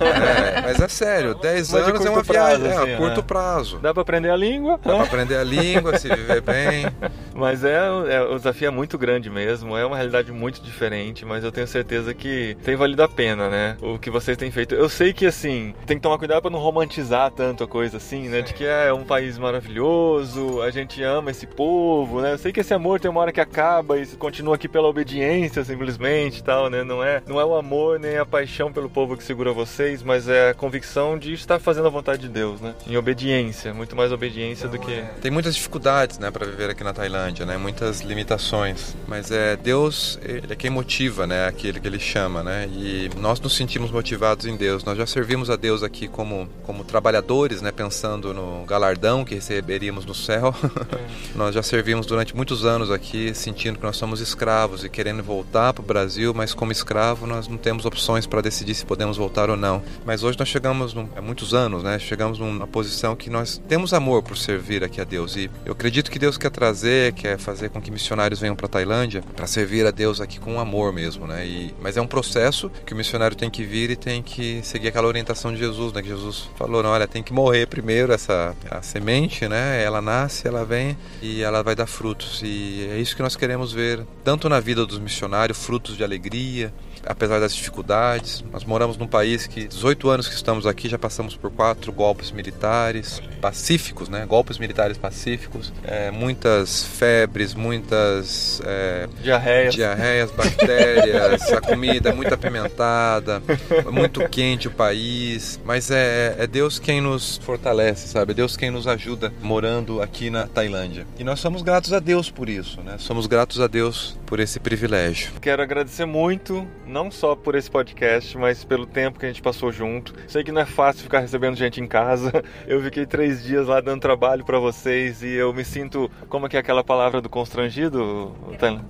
É, mas é sério, 10 Mas de anos é uma curto prazo, viagem, é, assim, a curto é. prazo. Dá pra aprender a língua, Dá pra aprender a língua, se viver bem. Mas é, é- o desafio é muito grande mesmo, é uma realidade muito diferente, mas eu tenho certeza que tem valido a pena, né? O que vocês têm feito. Eu sei que assim, tem que tomar cuidado pra não romantizar tanto a coisa assim, né? De que é um país maravilhoso, a gente ama esse povo, né? Eu sei que esse amor tem uma hora que acaba e continua aqui pela obediência simplesmente tal, né? Não é, não é o amor nem a paixão pelo povo que segura vocês, mas é a convicção de estar fazendo a vontade de Deus, né? Em obediência, muito mais obediência do que Tem muitas dificuldades, né, para viver aqui na Tailândia, né? Muitas limitações. Mas é Deus, ele é quem motiva, né? Aquele que ele chama, né? E nós nos sentimos motivados em Deus. Nós já servimos a Deus aqui como como trabalhadores, né? Pensando no galardão que receberíamos no céu. nós já servimos durante muitos anos aqui, sentindo que nós somos escravos e querendo voltar para o Brasil, mas como escravo nós não temos opções para decidir se podemos voltar ou não. Mas hoje nós chegamos, num, há muitos anos, né? Chegamos numa posição que nós temos amor por servir aqui a Deus. E eu acredito que Deus quer trazer, quer fazer com que missionários venham para a Tailândia para servir a Deus aqui com amor mesmo, né? E, mas é um processo que o missionário tem que vir e tem que seguir aquela orientação de Jesus, né? Que Jesus falou, não, olha, tem que morrer primeiro essa a semente, né? Ela nasce, ela vem e ela vai dar frutos. E é isso que nós queremos ver, tanto na vida dos missionários, frutos de alegria, apesar das dificuldades. Nós moramos num país que 18 anos que estamos aqui já passamos por quatro golpes militares pacíficos, né? Golpes militares pacíficos, é, muitas febres, muitas é, diarreia. diarreias, bactérias, a comida é muito apimentada, muito quente o país, mas é, é Deus quem nos fortalece, sabe? É Deus quem nos ajuda morando aqui na Tailândia. E nós somos gratos a Deus por isso, né? Somos gratos a Deus por esse privilégio. Quero agradecer muito, não só por esse podcast, mas pelo tempo que a gente passou junto. Sei que não é fácil ficar recebendo gente em casa. Eu fiquei três dias lá dando trabalho para vocês e eu me sinto, como é que é aquela palavra do constrangido? Tan-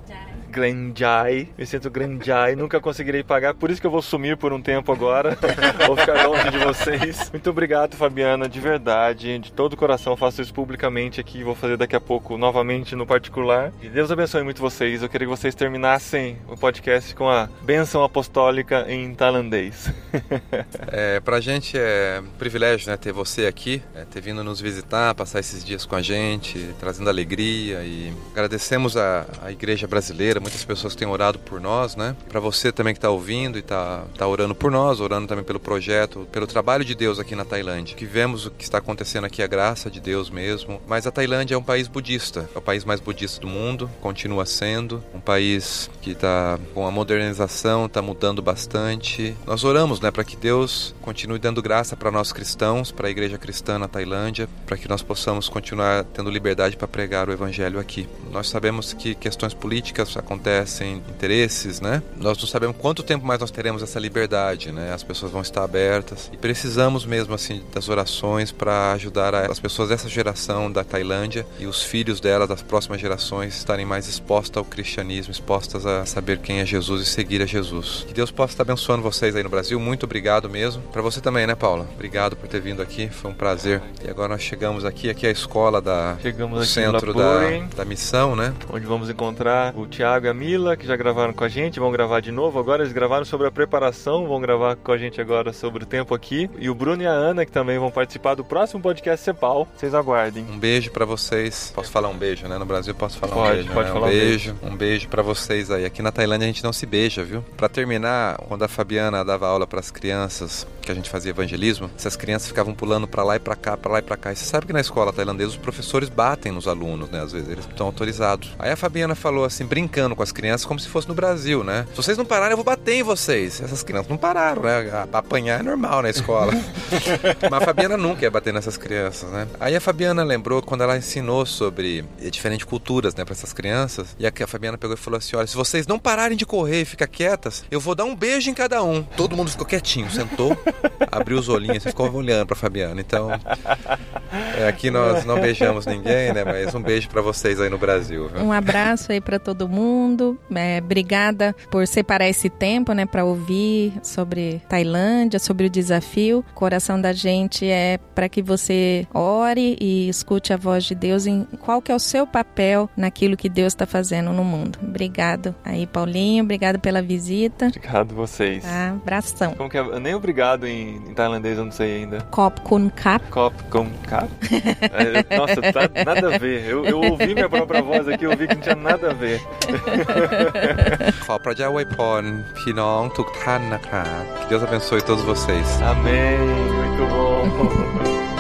Granjai, me sinto Granjai, nunca conseguirei pagar, por isso que eu vou sumir por um tempo agora, vou ficar longe de vocês. Muito obrigado, Fabiana, de verdade, de todo o coração, faço isso publicamente aqui, vou fazer daqui a pouco novamente no particular. E Deus abençoe muito vocês, eu queria que vocês terminassem o podcast com a bênção apostólica em tailandês. É, pra gente é um privilégio né, ter você aqui, é, ter vindo nos visitar, passar esses dias com a gente, trazendo alegria e agradecemos a, a igreja brasileira, muitas pessoas têm orado por nós, né? Para você também que está ouvindo e está tá orando por nós, orando também pelo projeto, pelo trabalho de Deus aqui na Tailândia. Que vemos o que está acontecendo aqui, a graça de Deus mesmo. Mas a Tailândia é um país budista, é o país mais budista do mundo, continua sendo um país que está com a modernização, está mudando bastante. Nós oramos, né, para que Deus continue dando graça para nós cristãos, para a igreja cristã na Tailândia, para que nós possamos continuar tendo liberdade para pregar o evangelho aqui. Nós sabemos que questões políticas acontecem, interesses, né? Nós não sabemos quanto tempo mais nós teremos essa liberdade, né? As pessoas vão estar abertas e precisamos mesmo assim das orações para ajudar as pessoas dessa geração da Tailândia e os filhos delas, das próximas gerações, estarem mais expostas ao cristianismo, expostas a saber quem é Jesus e seguir a Jesus. Que Deus possa estar abençoando vocês aí no Brasil. Muito obrigado mesmo. Para você também, né, Paula? Obrigado por ter vindo aqui. Foi um prazer. E agora nós chegamos aqui, aqui é a escola da Chegamos o aqui centro da, da missão, né? onde vamos encontrar o Thiago e a Mila, que já gravaram com a gente, vão gravar de novo. Agora eles gravaram sobre a preparação, vão gravar com a gente agora sobre o tempo aqui. E o Bruno e a Ana, que também vão participar do próximo podcast Cepal. Vocês aguardem. Um beijo pra vocês. Posso falar um beijo, né? No Brasil posso falar Pode, um beijo. pode né? falar um um beijo. Um beijo pra vocês aí. Aqui na Tailândia a gente não se beija, viu? Pra terminar, quando a Fabiana dava aula pras crianças que a gente fazia evangelismo, essas crianças ficavam pulando para lá e para cá, para lá e para cá. E você sabe que na escola tailandesa os professores batem nos alunos, né? Às vezes eles estão autorizados. Aí a Fabiana falou assim, brincando com as crianças, como se fosse no Brasil, né? Se vocês não pararem, eu vou bater em vocês. Essas crianças não pararam, né? Apanhar é normal na escola. Mas a Fabiana nunca ia bater nessas crianças, né? Aí a Fabiana lembrou quando ela ensinou sobre diferentes culturas, né, para essas crianças. E a Fabiana pegou e falou assim: olha, se vocês não pararem de correr e ficar quietas, eu vou dar um beijo em cada um. Todo mundo ficou quietinho, sentou, abriu os olhinhos e ficou olhando pra Fabiana. Então, é, aqui nós não beijamos ninguém, né? Mas um beijo para vocês aí no Brasil. Viu? Um abraço aí para todo mundo. É, obrigada por separar esse tempo, né, para ouvir sobre Tailândia, sobre o desafio. O coração da gente é para que você ore e escute a voz de Deus em qual que é o seu papel naquilo que Deus está fazendo no mundo. Obrigado aí, Paulinho. Obrigado pela visita. Obrigado vocês. Tá, abração. Como que é? Nem obrigado em, em tailandês, eu não sei ainda. Kop kun kap. Kop kun kap. é, nossa, tá, nada a ver. Eu, eu ouvi minha própria voz aqui, eu vi que não tinha nada a ver. ขอพระเจ้าอวยพรพี่น้องทุกท่านนะครับ Que Deus abençoe todos vocês. Amém. Muito bom.